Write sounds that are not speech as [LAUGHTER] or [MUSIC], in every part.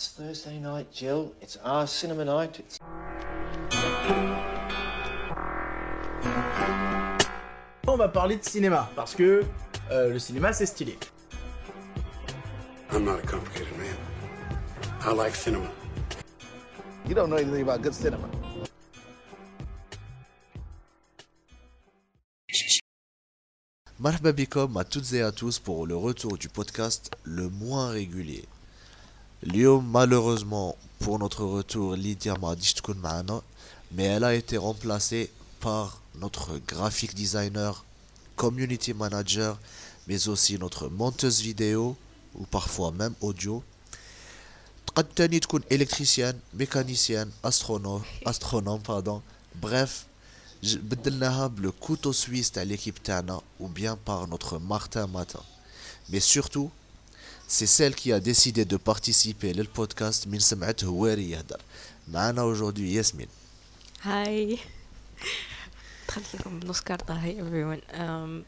It's Thursday night, Jill. It's our cinema night. It's... On va parler de cinéma parce que euh, le cinéma c'est stylé. I'm not a complicated man. I like cinema. You don't know anything about good cinema. Marhaba à toutes et à tous pour le retour du podcast le moins régulier Lyon, malheureusement, pour notre retour, Lydia m'a dit تكون معنا, mais elle a été remplacée par notre graphic designer, community manager, mais aussi notre monteuse vidéo ou parfois même audio. تقد تاني تكون électricienne, mécanicienne, astronome, astronome pardon. Bref, ج- بدلناها بلو couteau suisse تاع l'équipe تاعنا ou bien par notre Martin Matin. Mais surtout, c'est celle qui a décidé de participer au podcast من سمعت هواري يهدر. معنا aujourd'hui Yasmine. هاي دخلت لكم بنص كارطة هاي everyone um,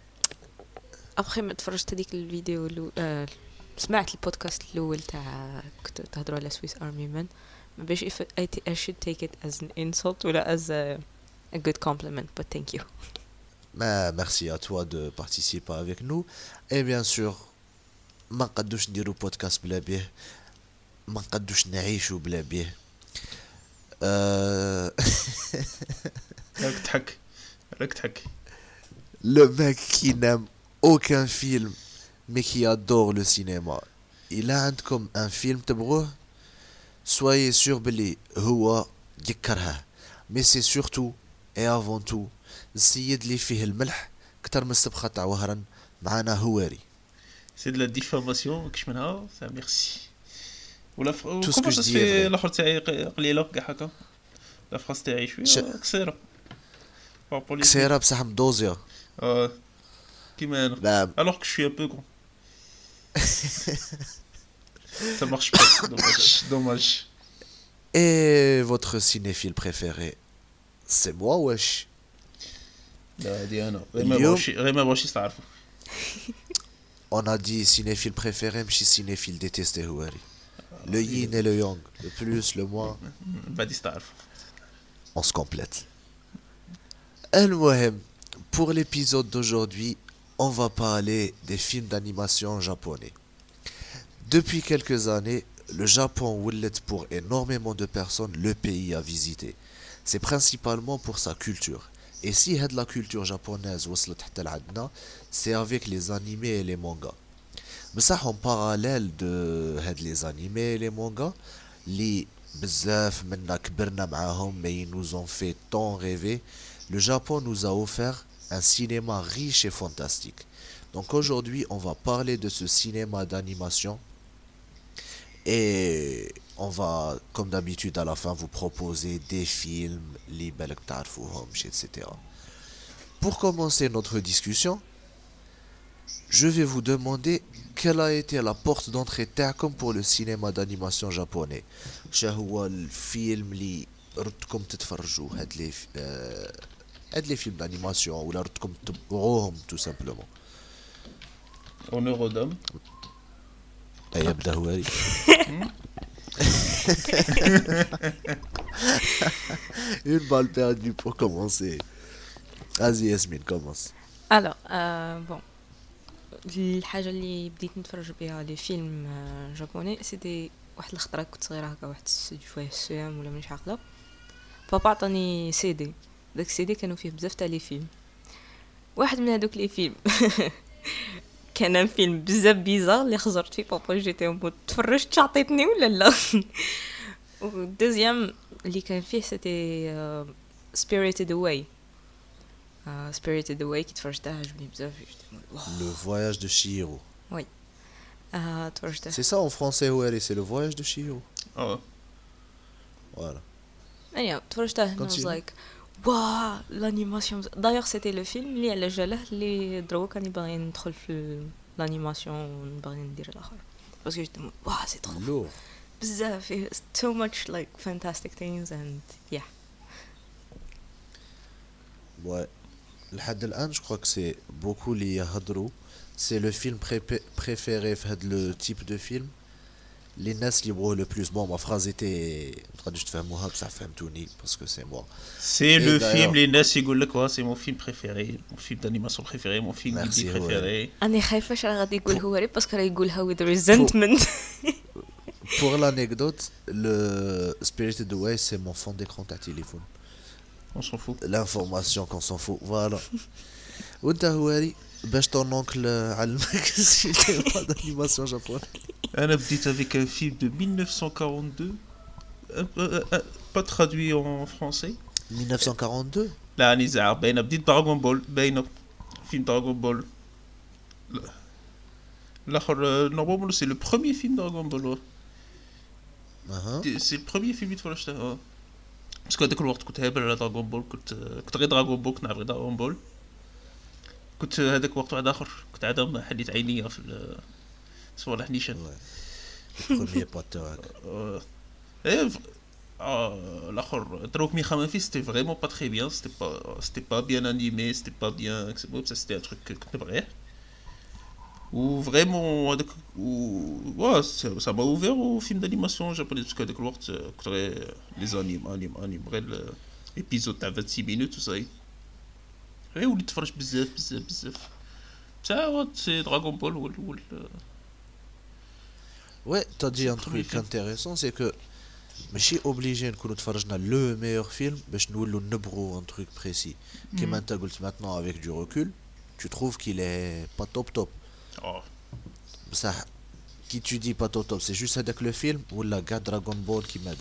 ابخي ما تفرجت هذيك الفيديو اللو... آه سمعت البودكاست الاول تاع كنتو تهضروا على سويس ارمي مان ما باش if I, t- I should take it as an insult ولا as a, a good compliment but thank you Mais merci à toi de participer avec nous. Et bien sûr, ما نقدوش نديرو بودكاست بلا بيه ما نقدوش نعيشو بلا بيه. [LAUGHS] راك تحك راك تحك. لو ماك كي نام اوكان فيلم مي كي ادور لو سينما الا عندكم ان فيلم تبغوه سواي سور بلي هو يكرهه مي سي سورتو اي افون تو السيد اللي فيه الملح كتر من السبخه تاع وهران معانا هواري سي دو لا ديفاماسيون ماكش منها سا ميرسي ولا ف... Tout ce كومون que je ça dis se est fait vrai. الاخر تاعي ق- قليله كاع هكا لا فراس تاعي شويه ش- قصيره بارابور لي كسيرة بصح مدوزية اه كيما انا لا alors que je suis un peu grand [LAUGHS] ça marche pas dommage dommage et votre cinéphile préféré c'est moi wesh لا هادي انا غير ما اليوم- بغاوش غير ما بغاوش يستعرفوا on a dit cinéphile préféré, mais cinéphile détesté. Le yin et le yang, le plus, le moins. On se complète. Al-Mohem, pour l'épisode d'aujourd'hui, on va parler des films d'animation japonais. Depuis quelques années, le Japon ouellet pour énormément de personnes le pays à visiter. C'est principalement pour sa culture. Et si de la culture japonaise c'est avec les animés et les mangas. Mais ça, en parallèle de euh, les animés et les mangas, les bzaf mais ils nous ont fait tant rêver, le Japon nous a offert un cinéma riche et fantastique. Donc aujourd'hui, on va parler de ce cinéma d'animation et on va, comme d'habitude, à la fin vous proposer des films, les etc. Pour commencer notre discussion, je vais vous demander quelle a été la porte d'entrée تاعكم pour le cinéma d'animation japonais. شا هو الفيلم اللي ردتكم تتفرجوا هاد لي ف- آه، هاد لي فيلم d'animation ولا ردتكم تبعوهم tout simplement. en eurodome أي يبدا هواري. [LAUGHS] Une balle perdue pour commencer. Vas-y Yasmine, commence. الو آه بون الحاجة اللي بديت نتفرج بها لي فيلم آه جابوني. سيتي واحد الخطره كنت صغيرة هكا واحد شوية السيام ولا مانيش عاقلة. بابا عطاني سيدي. داك السيدي كانوا فيه بزاف تاع لي فيلم. واحد من هذوك لي فيلم. [LAUGHS] كان ان فيلم بزاف بيزار اللي خزرت فيه بابا جيتي مود تفرجت عطيتني ولا لا؟ [LAUGHS] والدوزيام اللي كان فيه سيتي سبيريتد اواي سبيريتد اواي كي تفرجتها عجبني بزاف جيت مود واو. Le voyage de Chihiro. آه تفرجتها C'est ça en français, Houari, c'est le voyage de Chihiro. اه Voilà. ايوا تفرجتها and I was Continue. like واه لانيماسيون دايوغ سيتي لو فيلم اللي على جاله اللي دروك راني باغي ندخل في لانيماسيون ونبغي ندير الاخر باسكو جيت مود واه سي ترو Lourd. بزاف so much like fantastic things and yeah Ouais. لحد الآن je crois que c'est beaucoup اللي يهضروا c'est le film prépé- préféré في هاد le type de film les NAS qui brûlent le plus. Bon, ma phrase était. traduite فهموها بصح فهمتوني parce que c'est moi. C'est Et le d'ailleurs- film, les NAS يقول لك quoi, c'est mon film préféré, mon film d'animation préféré, mon film Merci, Ghibli ouais. préféré. انا خايفه اش راه غادي يقول هو ري باسكو راه يقولها with resentment [LAUGHS] Pour l'anecdote, le Spirited Away, c'est mon fond d'écran de téléphone. On s'en fout. L'information qu'on s'en fout, voilà. [LAUGHS] وانت هواري باش ton oncle علمك السينما [LAUGHS] d'animation japonaise. انا بديت avec un film de 1942, un peu- un- pas traduit en français. 1942 لا راني زعر باينه بديت دراغون بول باينه فيلم دراغون بول لا. الاخر نورمالمون سي لو بروميير فيلم دراغون بول اها سي البروميير فيلم اللي تفرجت اه باسكو هذاك الوقت كنت هابل على دراغون بول كنت كنت غير دراغون بول كنت نعرف غير دراغون بول كنت هذاك وقت واحد آخر كنت عاد حليت عينيا في صوالح نيشان بروميير باتو إيه آه، دروك Trauk Mikhamefi c'était vraiment pas très bien c'était pas c'était pas bien animé c'était pas bien c'était un truc que tu devrais هذاك و سا ما اوفير او فيلم دانيماسيون جابوني باسكو هذاك الوقت كنت غير لي زانيم انيم انيم غير ليبيزود تاع 26 مينوت وصاي غير وليت نتفرج بزاف بزاف بزاف بصح سي دراغون بول هو الاول Ouais, t'as dit un premier truc film. intéressant, c'est que ماشي obligé نكونوا تفرجنا le meilleur film باش نولوا نبغوا un truc précis. كيما انت قلت maintenant avec du recul, tu trouves qu'il est pas top top. Oh. Ça, qui tu dis pas top, c'est juste avec le film ou la gars Dragon Ball qui m'a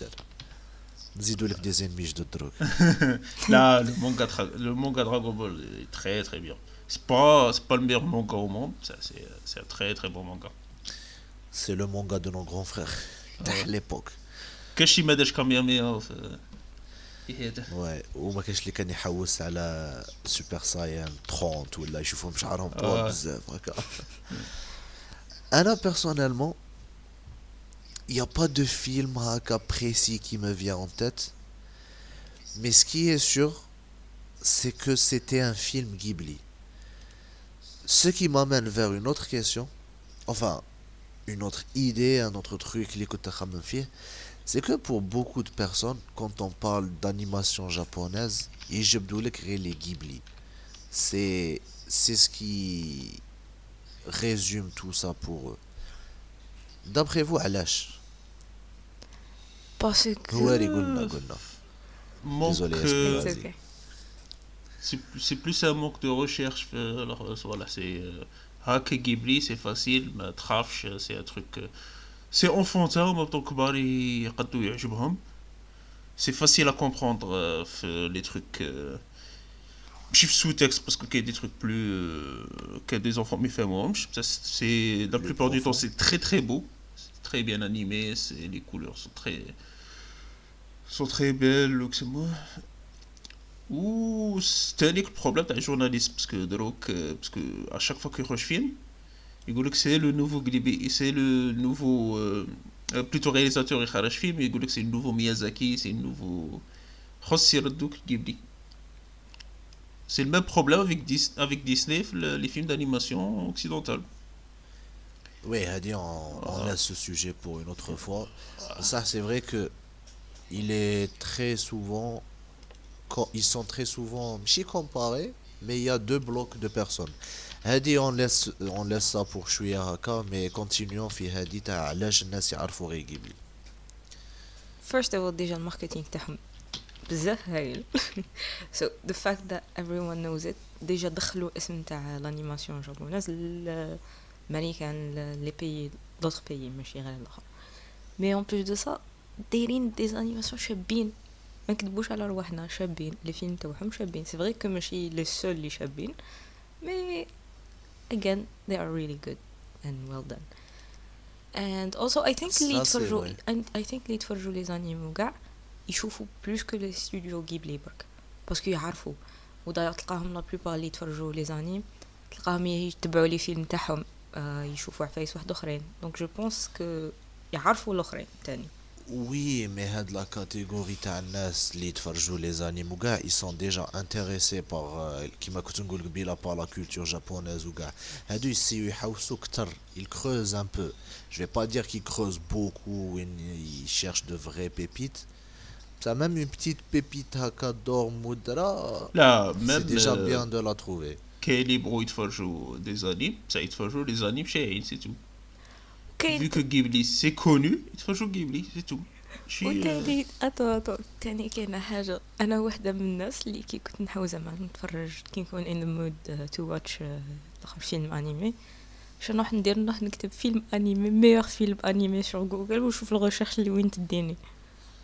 Zidou avec des ennemis de drogue. [LAUGHS] Là, le manga, le manga Dragon Ball est très très bien. C'est pas, pas le meilleur manga au monde, c'est un très très bon manga. C'est le manga de nos grands frères, à [LAUGHS] l'époque. Qu'est-ce que je كامياميا في في هذا Ouais, وما كاينش اللي كان يحوس على سوبر سايان 30 ولا يشوفهم شعرهم طول آه. بزاف هكا انا personnellement il n'y a pas de film haka précis qui me vient en tête mais ce qui est sûr c'est que c'était un film Ghibli ce qui m'amène vers une autre question enfin une autre idée un autre truc اللي كنت أخمم فيه c'est que pour beaucoup de personnes, quand on parle d'animation japonaise, Ijibdoulek et les Ghibli. C'est ce qui résume tout ça pour eux. D'après vous, Alash Parce que. Désolé, euh, okay. C'est plus un manque de recherche. Euh, alors, euh, voilà, c'est. Hack Ghibli, c'est facile, mais Trafsh, c'est un truc euh, c'est enfantin, en même temps que Bari يقدوا يعجبهم. C'est facile à comprendre euh, في les trucs. euh, ماشي في sous-texte parce que qu'il y a des trucs plus euh, que des enfants mais fait moi ça c'est la Plus plupart du temps profond. c'est très très beau c'est très bien animé c'est les couleurs sont très sont très belles donc c'est moi ou c'était un autre problème تاع journaliste parce que دروك euh, parce que à chaque fois qu'il يخرج film يقول لك c'est le nouveau Ghibli c'est le nouveau euh, euh, plutôt réalisateur يخرج film يقول لك c'est le nouveau Miyazaki c'est le nouveau خص يردوك Ghibli c'est le même problème avec, Dis- avec Disney le- les films d'animation occidentale Oui, Hadi, on, on laisse ce sujet pour une autre fois. Ça, c'est vrai que il est très souvent, co- ils sont très souvent, ماشي comparés, mais il y a deux blocs de personnes. هادي اون لاس اون لاس سا بور شوية هكا مي كونتينيو في هادي تاع علاش الناس يعرفوا غير جيبلي فيرست اوف ديجا الماركتينغ تاعهم بزاف هايل. سو ذا فاكت ذات ايفري ون نوز ات ديجا دخلوا اسم تاع لانيماسيون جابوناز الامريكان لي بيي دوتر بيي ماشي غير الآخر. مي اون بلوس دو سا دايرين دي انيماسيون شابين. ما نكذبوش على رواحنا شابين. لي فيلم تاعهم شابين. سي فري كو ماشي لو سول لي شابين مي again they are really good and well done. And also I think c'est يتفرجوا vrai. and I think يتفرجوا لي زانيم وكاع يشوفوا بلوس كو لي ستوديو غيبلي برك باسكو يعرفوا وداير تلقاهم لا بلوبار اللي يتفرجوا لي زانيم تلقاهم يتبعوا لي فيلم تاعهم آه، يشوفوا عفايس واحد اخرين دونك جو بونس كو يعرفوا الاخرين تاني Oui, mais هاد la catégorie تاع الناس اللي يتفرجوا les animes وكاع ils sont déjà intéressés par euh, كيما كنت نقول قبيله par la culture japonaise وكاع هادو يسيو يحوسوا كتر ils creusent un peu je vais pas dire qu'ils creusent beaucoup وين ils cherchent de vraies pépites ça même une petite pépite هكا d'or مدرة لا c'est ميم déjà bien de la trouver كاين اللي يبغوا يتفرجوا دي زانيم بصح يتفرجوا لي زانيم شايعين سي تو vu كاين que Ghibli c'est connu يتفرجوا Ghibli c'est tout. شي وتاني اتو أتو. تاني كاينة حاجة. أنا واحدة من الناس اللي كي كنت نحاول زعما نتفرج كي نكون ان مود تو واتش فيلم أنيمي. شنو نروح ندير نروح نكتب فيلم أنيمي ميور فيلم أنيمي sur جوجل ونشوف الغوشيرش اللي وين تديني.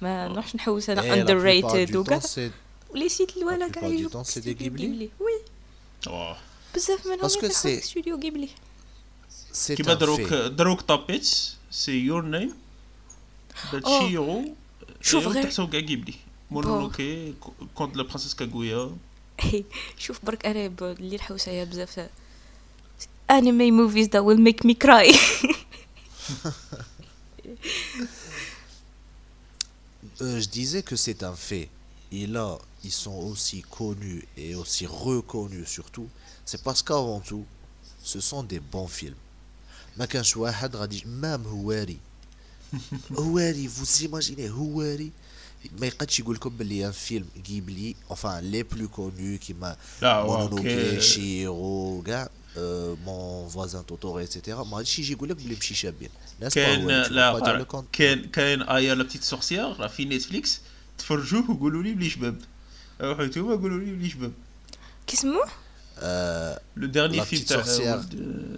ما نروحش نحوس أنا la اندر ريتد وكاع ولي سيت الوالا كاع des استوديو Ghibli. وي. آه. بزاف que يفتحوا c'est- استوديو غيبلي c'est كيما un دروك fait دروك طابيت سي يور نيم داتشيرو شوف غير- تحسو كاع Ghibli مونونوكي كونت لا برانسيس كاغويا شوف برك انا ب- اللي الحوسه بزاف anime movies that will make me cry [LAUGHS] Euh, je disais que c'est un fait. Et là, ils sont aussi connus et aussi reconnus surtout. C'est parce qu'avant tout, ce sont des bons films. ما كانش واحد غادي مام هواري. [LAUGHS] هواري vous imaginez هواري. ما يقدش يقول لكم باللي ان فيلم غيبلي enfin les plus connus كيما كاين- شيرو كاع مون فوازان توتوري اتسيتيرا ما غاديش يجي يقول لك بلي مشي شابين. ناس كاين لا كاين كاين آيا لا بتيت سورسيير راه في نتفليكس تفرجوه وقولوا لي بلي شباب. روحوا نتوما قولوا لي بلي شباب. كيسموه لو ديرني La فيلم petite تاع sorcière.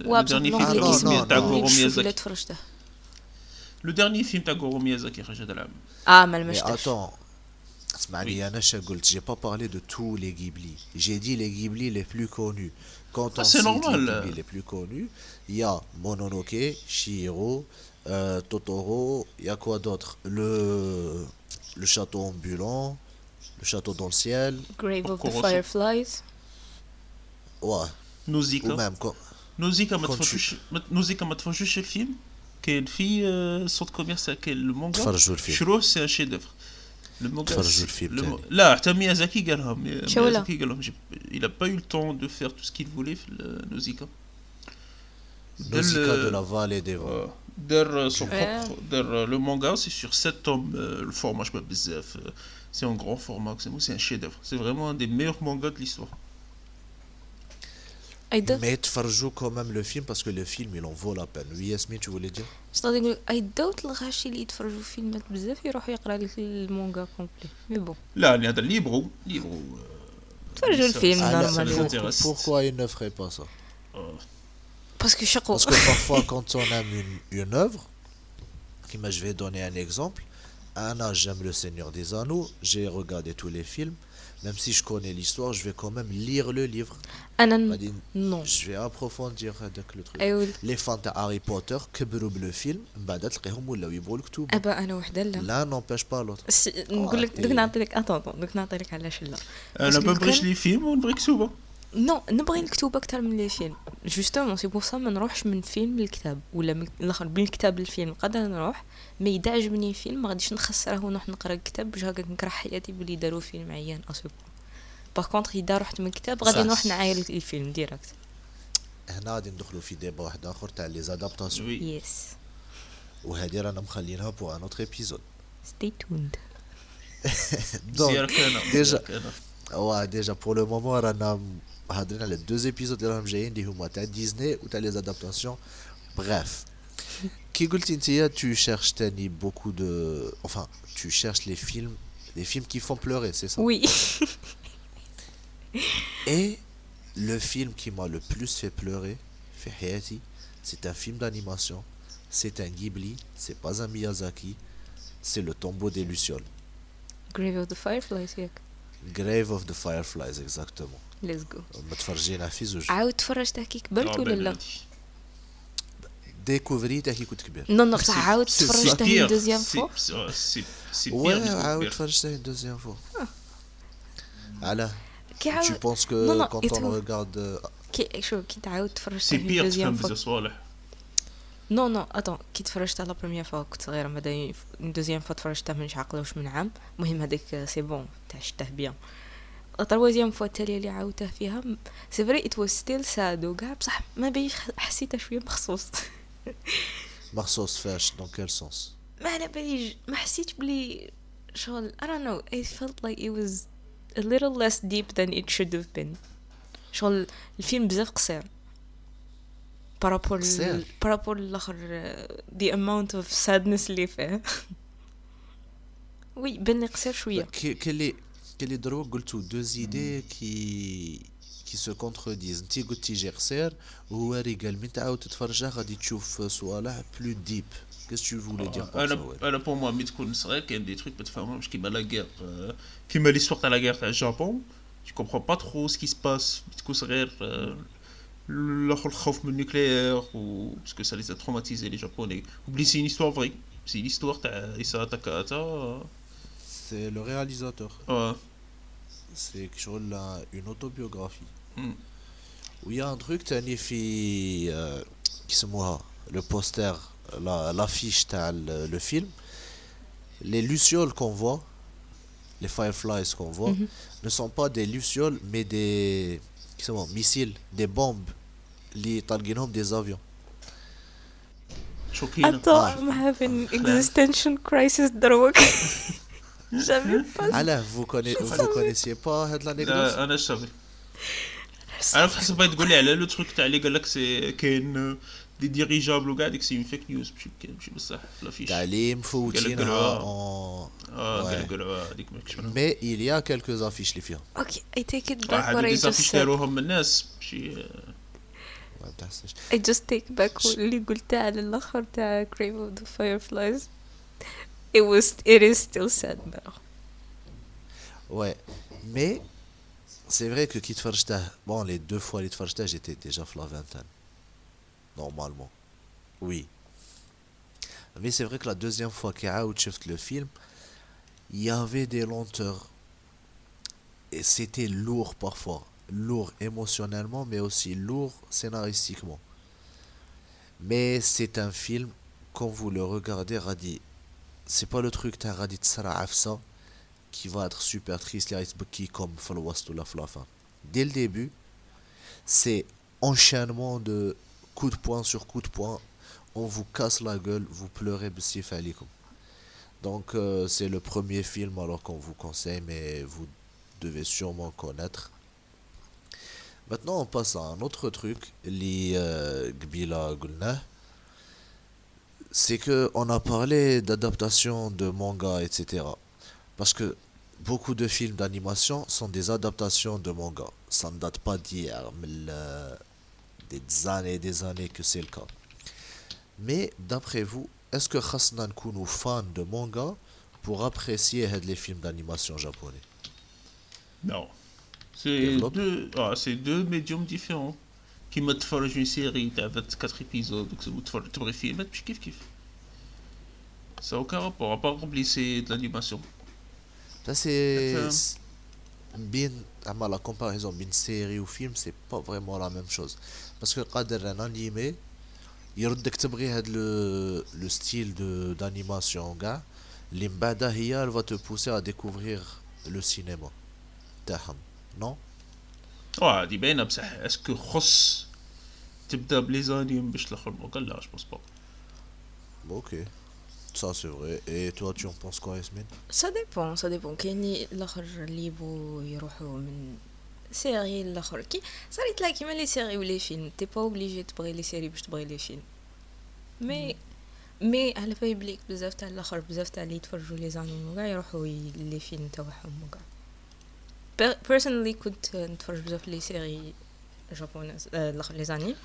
لو ديرني بصح فيلم non, اسمه non, تاع non. غورو شوف الا ميازاكي تفرجته لو ديرني فيلم تاع غورو ميازاكي خرج هذا العام اه ما Mais لمشتش attends, اسمعني انا شا قلت j'ai pas parlé de tous les Ghibli. J'ai dit les Ghibli les plus connus. Quand Ah, on c'est cite normal. les Ghibli les plus connus, il y a Mononoke, Chihiro, euh, Totoro, il y a quoi d'autre Le le château ambulant, le château dans le ciel, Grave of the Encore aussi. Fireflies ouais, ou نوزيكا même quand نوزيكا ما كنت تفرجوش ما- نوزيكا ما تفرجوش الفيلم كاين في آه، صوت كوميرسال كاين المونغا تفرجوا الفيلم. شروه سي ان شي دوفر المونغا تفرجوا سي- الفيلم le- تاني. لا حتى ميازاكي قالها مي- شو ولا؟ ميازاكي قالهم il a pas eu le temps de faire tout ce qu'il voulait في نوزيكا Nausicaa de la vallée des vents. دار son Ouais. propre دار le manga c'est sur 7 tomes euh, le format je sais pas بزاف euh, c'est un grand format que c'est c'est un chef d'œuvre c'est vraiment un des meilleurs mangas de l'histoire اي دوت Mais تفرجوا quand même le film parce que le film il en vaut la peine. Oui, Yasmine, tu voulais dire اش غادي نقول اي دوت الغاشي اللي يتفرجوا في فيلمات بزاف يروحوا يقرا لك المونغا كومبلي مي بون لا يعني هذا اللي يبغوا اللي يبغوا euh, تفرجوا ça- الفيلم ça- Alors, ça les نورمالمون intéresse. Pourquoi il ne ferait pas ça Euh, باسكو شقو Parce que parfois, [LAUGHS] quand on aime une, une œuvre, qui m'a- je vais donner un exemple. Un âge, j'aime Le Seigneur des Anneaux, j'ai regardé tous les films. Même si je connais l'histoire, je vais quand même lire le livre. انا ن- بعدين نو Je vais approfondir هذاك le truc. ايوا Les fans de Harry Potter كبروا بالفيلم من بعد تلقيهم ولاو يبغوا الكتب. ابا انا وحده لا L'un n'empêche pas l'autre. سي- نقول لك عرفتي. دوك نعطي لك اتون دوك نعطي لك علاش لا انا باسكو ما نبغيش كان- لي فيلم ونبغي كتوبه نو نبغي الكتب أكثر من لي فيلم. جوستومون سي بور سا ما نروحش من فيلم للكتاب. ولا من الآخر من الكتاب للفيلم. قادر نروح مي اذا عجبني فيلم. ما غاديش نخسره ونروح نقرأ الكتاب. باش هكاك نكره حياتي بلي داروا فيلم عيان اسوبو باغ كونطخ إذا رحت من الكتاب غادي. نروح نعاير الفيلم ديريكت هنا غادي ندخلوا في ديبا واحد آخر تاع لي زادابتاسيون يس وهذه رانا مخلينها بو ان اوتر ايبيزود ستي توند أنا ديجا. Ouais, déjà pour le moment, رانا هادرنا les deux épisodes اللي راهم جايين اللي هما تاع ديزني وتاع les adaptations. Bref. كي قلتي انتيا tu cherches تاني beaucoup de enfin tu cherches les films les films qui font pleurer, c'est ça وي [LAUGHS] Et le film qui m'a le plus fait pleurer في حياتي c'est un film d'animation, c'est un Ghibli, c'est pas un Miyazaki, c'est le tombeau des lucioles. Grave of the Fireflies ياك Grave of the Fireflies exactement. ليتس جو متفرجين في زوج. عاود تفرجتها كي كبرت ولا لا بلاتي. ديكوفريته كي كنت كبير. نو نو بصح عاود تفرجتها une دوزيام فوا mais عاود. فرجتها une deuxième fois. علاه كي Tu عاود penses que Non, non, quand on regarde... كي شو كي تعاود تفرجتها بير دوزيام فوا صوالح نو نو اتون كي تفرجتها لا بروميير فوا كنت صغيره بعدا دوزيام فوا تفرجتها من عقله واش من عام المهم هذيك سي بون تاع شته بيان لا تروازيام فوا التالية اللي عاودته فيها. سي فري ات واز ستيل ساد وكاع بصح ما بيش حسيتها شوية مخصوص. [LAUGHS] مخصوص فاش؟ دون كيل سونس ما على باليش ما حسيتش بلي شغل I don't know. It felt like it was a little less deep than it should have been. شغل الفيلم بزاف قصير. بارابور قصير؟ بارابور الآخر the amount of sadness اللي فيه. [LAUGHS] وي بني قصير شوية. كي كي اللي كي اللي دروك قلتو دو زيدي كي كي سو كونترديز انتي قلتي جي قصير وهو ري قال من تعاود تتفرجها غادي تشوف صوالح بلو ديب كيس تو فولي دير انا انا بور موا مي تكون صغير كاين دي تروك ما تفهمهمش كيما لا غير كيما ليستوار تاع لا غير تاع الجابون tu comprends pas trop ce qui se passe ملي تكون صغير آه، الاخر الخوف من النوكليير و باسكو سا ليز تروماتيزي لي جابوني وبلي سي une histoire فري سي ليستوار تاع إيسا تاكاتا سي لو رياليزاتور اه سي شغل اون اوتوبيوغرافي مم. ويا ان تروك تاني في آه، كيسموها لو بوستر لا لافيش تاع ال- لو فيلم les lucioles qu'on voit les fireflies qu'on voit ne sont pas des lucioles mais des كيسموها missiles des bombes اللي طالقينهم des avions شوكينا Attends, I'm having existential crisis [LAUGHS] دروك J'avais pas. علاه فو كوني فو كونيسيي با هاد لانيكدوت أنا شامل عرفت حسب بغيت تقول لي على لو تروك تاع اللي قال لك سي كاين دي ديريجابل وكاع ديك سي اون فيك نيوز ماشي ماشي بصح لافيش تاع اللي مفوتينها آه قلعوها هذيك ما شنو مي اليا كالكو زافيش اللي فيها أوكي اي تيك ات باك واحد زافيش داروهم الناس ماشي ما تحسش اي جاست تيك باك اللي قلتها على الآخر تاع كريم اوف ذا فاير فلايز it was, it is still sad now. Ouais, mais c'est vrai que Kit bon, les deux fois Kit j'étais déjà la. Normalement. Oui. Mais c'est vrai que la deuxième fois qu'a Shift le film, il y avait des lenteurs. Et c'était lourd parfois. Lourd émotionnellement, mais aussi lourd scénaristiquement. Mais c'est un film, quand vous le regardez, Radi, c'est pas le truc t'as radit ça qui va être super triste les qui comme Falwast ou la Flafa. Dès le début, c'est enchaînement de coup de poing sur coup de poing. On vous casse la gueule, vous pleurez. Donc euh, c'est le premier film alors qu'on vous conseille, mais vous devez sûrement connaître. Maintenant on passe à un autre truc, les euh, Gbila Gulnah c'est que on a parlé d'adaptation de manga, etc. Parce que beaucoup de films d'animation sont des adaptations de manga. Ça ne date pas d'hier, mais des années et des années que c'est le cas. Mais d'après vous, est-ce que Hasnan Kounou, fan de manga, pour apprécier les films d'animation japonais? Non. C'est deux, ah, deux médiums différents كيما تفرج une série تاع 24 épisodes وتفرج تبغي فيلم ماشي كيف كيف. Ça n'a aucun rapport, à part بلي c'est de l'animation. Ça c'est D'accord. c'est- bien زعما la comparaison بين série ou film c'est pas vraiment la même chose parce que قادر un animé يردك تبغي هاد لو لو ستيل دو d'animation كاع اللي من بعدها هي elle va te pousser à découvrir le cinéma تاعهم non آه هادي باينه بصح اسكو خص تبدأ بلي زانيم باش الآخر ما جو بونس با ok. Ça c'est vrai. Et toi tu en penses quoi Yasmine? Ça dépend, ça dépend. كاين الآخر اللي يبغوا يروحوا من سيري الآخر كي صارت لا كيما لي سيري ولي فيلم تي با اوبليجي تبغي لي سيري باش تبغي لي فيلم مي مي على بالي بليك بزاف تاع الآخر بزاف تاع اللي يتفرجوا لي زانيم وكاع يروحوا لي فيلم تاعهم وكاع بيرسونلي كنت نتفرج بزاف لي سيري جابونيز آه، لي زانيم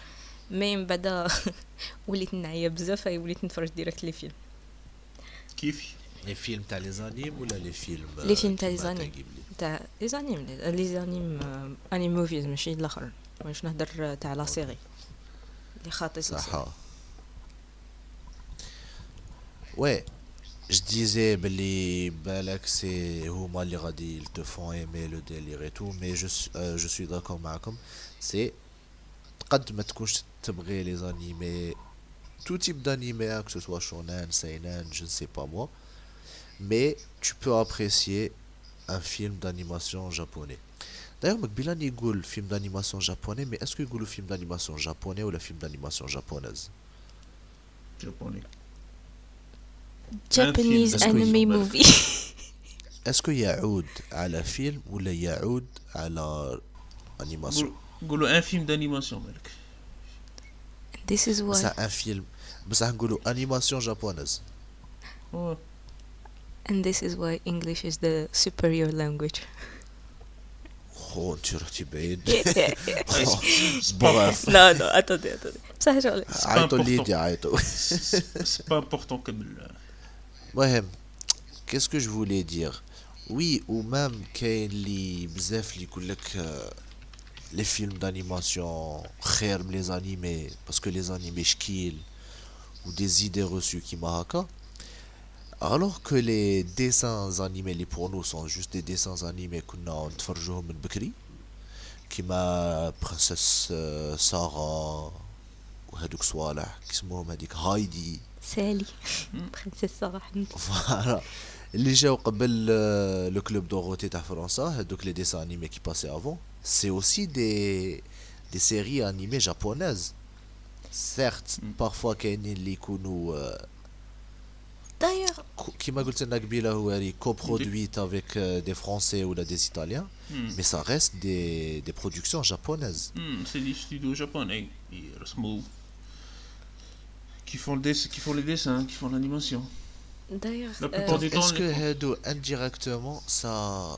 مي من بعد [LAUGHS] وليت نعيا بزاف أي وليت نتفرج ديريكت لي فيلم. كيف؟ لي فيلم تاع لي زانيم ولا لي فيلم آه، لي فيلم تاع لي زانيم تاع لي زانيم آه، لي زانيم اني موفيز ماشي الآخر. واش نهضر تاع لا سيري. لي خاطي صح وي je disais ben, que c'est Houma les radis, ils te font aimer le délire et tout, mais je, euh, je suis d'accord avec vous. C'est quand ma couche t'aimerais les animés, tout type d'animé, hein, que ce soit shonen, seinen, je ne sais pas moi, mais tu peux apprécier un film d'animation japonais. D'ailleurs, Makbilan il le film d'animation japonais, mais est-ce que le film d'animation japonais ou le film d'animation japonaise? Japonais. Japanese Parce que anime oui. movie. Est-ce que يعود على فيلم ولا يعود على animation نقولوا ان فيلم d'animation مالك This is why. بصح un film بصح نقولوا animation japonaise Ouais. And this is why English is the superior language. خو انت رحتي بعيد Bref. non, non, attendez, attendez. Ça, genre, عيطوا important. ليدي عيطوا C'est pas important comme le- المهم qu'est-ce que je voulais dire oui ou même كاين اللي بزاف اللي يقول لك آه، les films d'animation خير من les animés parce que les animés شكيل ou des idées reçues كيما هكا alors que les dessins animés les pour nous sont juste des dessins animés كنا نتفرجوهم من بكري كيما برنسس آه، سارة وهذوك صوالح كيسموهم هذيك هايدي Sally. Princesse Sarah. Voilà. اللي جاو قبل euh, le club Dorothée تاع فرنسا هذوك les dessins animés qui passaient avant c'est aussi des des séries animées japonaises certes parfois كاينين اللي يكونوا euh, D'ailleurs, كو- كيما قلت لنا قبيله هو هذه coproduite avec euh, des français ou des italiens Hmm. mais ça reste des des productions japonaises Hmm, c'est des studios japonais qui يرسموا Qui font le dessin, qui font les dessins, qui font l'animation. d'ailleurs, euh, est-ce que هادو indirectement ça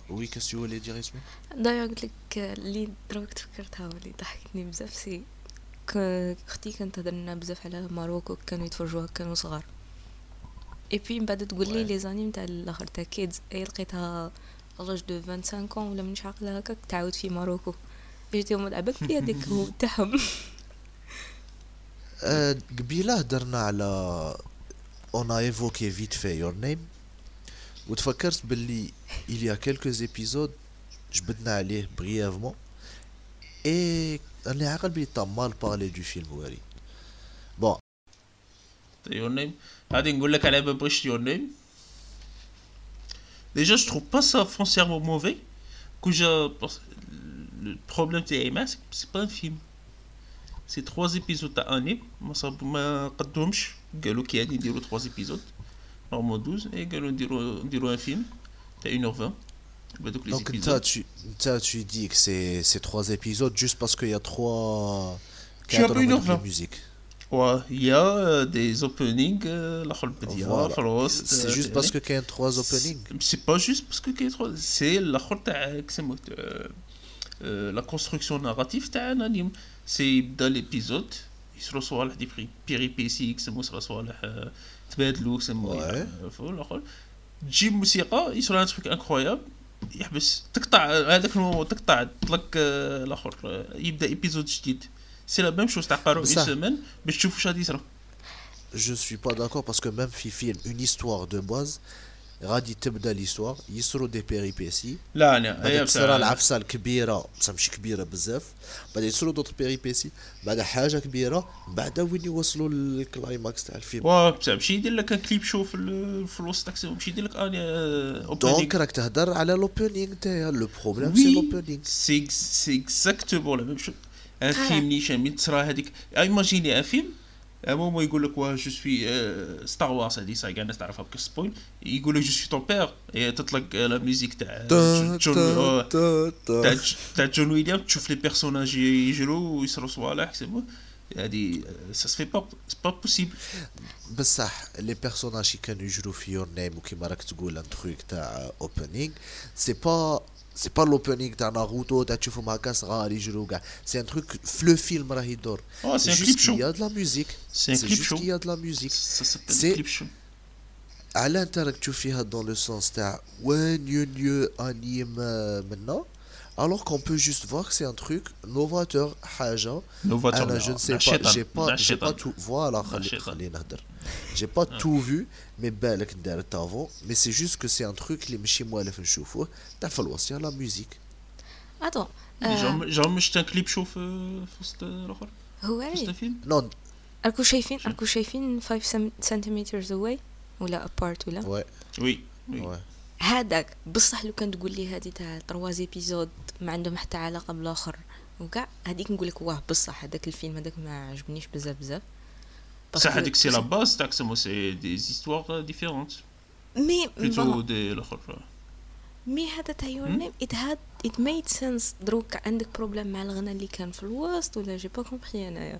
oui qu'est-ce que tu voulais dire اسمه d'ailleurs قلت لك اللي دروك تفكرتها واللي ضحكتني بزاف سي أختي كانت تهضر لنا بزاف على ماروكو كانوا يتفرجوها كانوا صغار اي بي من بعد تقول لي. لي زانيم تاع الآخر تاع كيدز اي لقيتها لاج دو 25 كون ولا مش عاقله هكاك تعاود في ماروكو جيتي هما لعبك في هذيك هو تاعهم قبيله هدرنا على on a évoqué vite fait your name وتفكرت باللي il y a quelques épisodes جبدنا عليه brièvement et انا عاقل بلي t'as mal parlé du film واري bon Your name. غادي نقول لك على باب غيش Your name. Déjà, je trouve pas ça foncièrement mauvais. Que je... parce- Le problème de AMA, c'est que c'est pas un film. C'est trois épisodes à anime. ما صاب ما قدهمش قالوا كي غادي نديروا trois épisodes. Normalement 12 et قالوا نديروا نديروا un film تاع 1h20. بهذوك les donc épisodes. toi tu toi, tu dis que c'est c'est trois épisodes juste parce qu'il y a trois Tu as pas une كيعطونا heure, هذوك là. les musiques Ouais, il y a euh, des openings, euh, الاخر بديها Voilà. خلاص c'est juste parce que qu'il y a trois openings C'est pas juste parce que كاين trois- c'est الاخر تاع كسمو la construction narrative تاع un anime. C'est يبدا l'épisode يصرا صوالح دي بيريبيسي يصرا صوالح Ouais. آه، فوق الآخر تجي موسيقى يصرا ان تروك انكرويابل يحبس تقطع هذاك المومون تقطع تطلق آه، الآخر يبدا ايبيزود جديد سي لا ميم شوز تعقروا اون. سيمين باش تشوف واش غادي je suis pas d'accord parce que même في film une histoire de base غادي تبدا l'histoire يصروا des péripéties لا أنا تصير العفسة الكبيرة بصح مش كبيرة بزاف. بعد يصيروا دوت بيريبيسي بعد حاجة كبيرة بعد وين يوصلوا للكلايماكس تاع الفيلم. واه بصح ماشي يدير لك كليب شو في, في الوسط تاع ماشي يدير لك اني دونك راك تهدر على لوبنينغ تاعها. لو بروبليم سي لوبنينغ سي اكزاكتومون لا ميم شو ان. فيلم نيشان من تصرا هذيك ايماجيني ان فيلم moment يقول لك واه جو سوي ستار وارز هذه صاي كاع الناس تعرفها بك سبويل يقول لك جو سوي تون بير تطلق لا ميوزيك تاع جون آه، تاع ج- تاع جون ويليام تشوف لي بيرسوناج يجروا ويصروا صوالح سي هذه سا سفي با با بوسيبل بصح لي بيرسوناج اللي كانوا يجروا في يور نيم وكيما راك تقول ان تروك تاع اوبنينغ سي با c'est pas l'opening t'as Naruto t'as Chufumaka c'est un truc le film Rahidor oh, c'est juste qu'il y a de la musique. C'est juste qu'il y a de la musique. C'est à l'intérieur que tu fais dans le sens t'as ouais anime euh, maintenant. نيو نيو انيم منا alors qu'on peut juste voir que c'est un truc novateur حاجه Novateur, انا non, je ne sais لا pas شيطان، j'ai pas لا j'ai شيطان. pas tout voilà خلي شيطان. خلينا نهدر j'ai pas tout vu mais بالك دارت avant mais c'est juste que c'est un truc اللي ماشي موالف نشوفوه تاع في الوسط لا ميوزيك اتون جام جام شفت ان كليب شو في في وسط الاخر هو في وسط عليه الفيلم non راكو شايفين راكو شايفين 5 سنتيمترز اواي ولا ابارت ولا Ouais, وي وي ouais. هذاك بصح لو كان تقول لي هذه تاع ترواز ايبيزود ما عندهم حتى علاقة بالآخر. وكاع هذيك نقول لك واه بصح هذاك الفيلم هذاك ما عجبنيش بزاف بزاف. صح باسكو هذيك سي لا باز تاع كسمو سي دي هيستوار ديفيرونت مي بلوتو دي الآخر مي هذا تاع يور نيم ات هاد ات ميد سنس دروك عندك بروبليم مع الغنى اللي كان في الوسط ولا؟ جي با كومبري أنايا.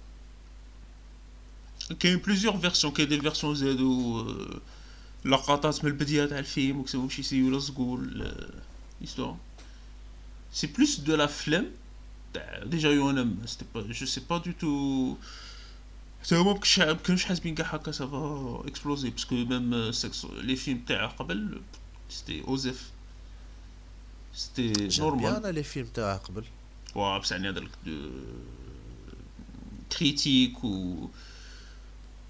وتفرجتها؟ كاين بليزيور فيرسيون كاين دي فيرسيون زادو آه، لقطات من البدايه تاع الفيلم وكتبوا شي سيو لصقوا ليستوار سي بلوس دو لا فلام تاع ديجا يونم سيتي با جو سي با دو تو حتى هما مكنش مكانوش حاسبين كاع هكا سافا اكسبلوزي باسكو ميم لي فيلم تاع قبل سيتي اوزيف سيتي J'aime bien نورمال انا لي فيلم تاعها قبل. واه بصح يعني هذاك كريتيك و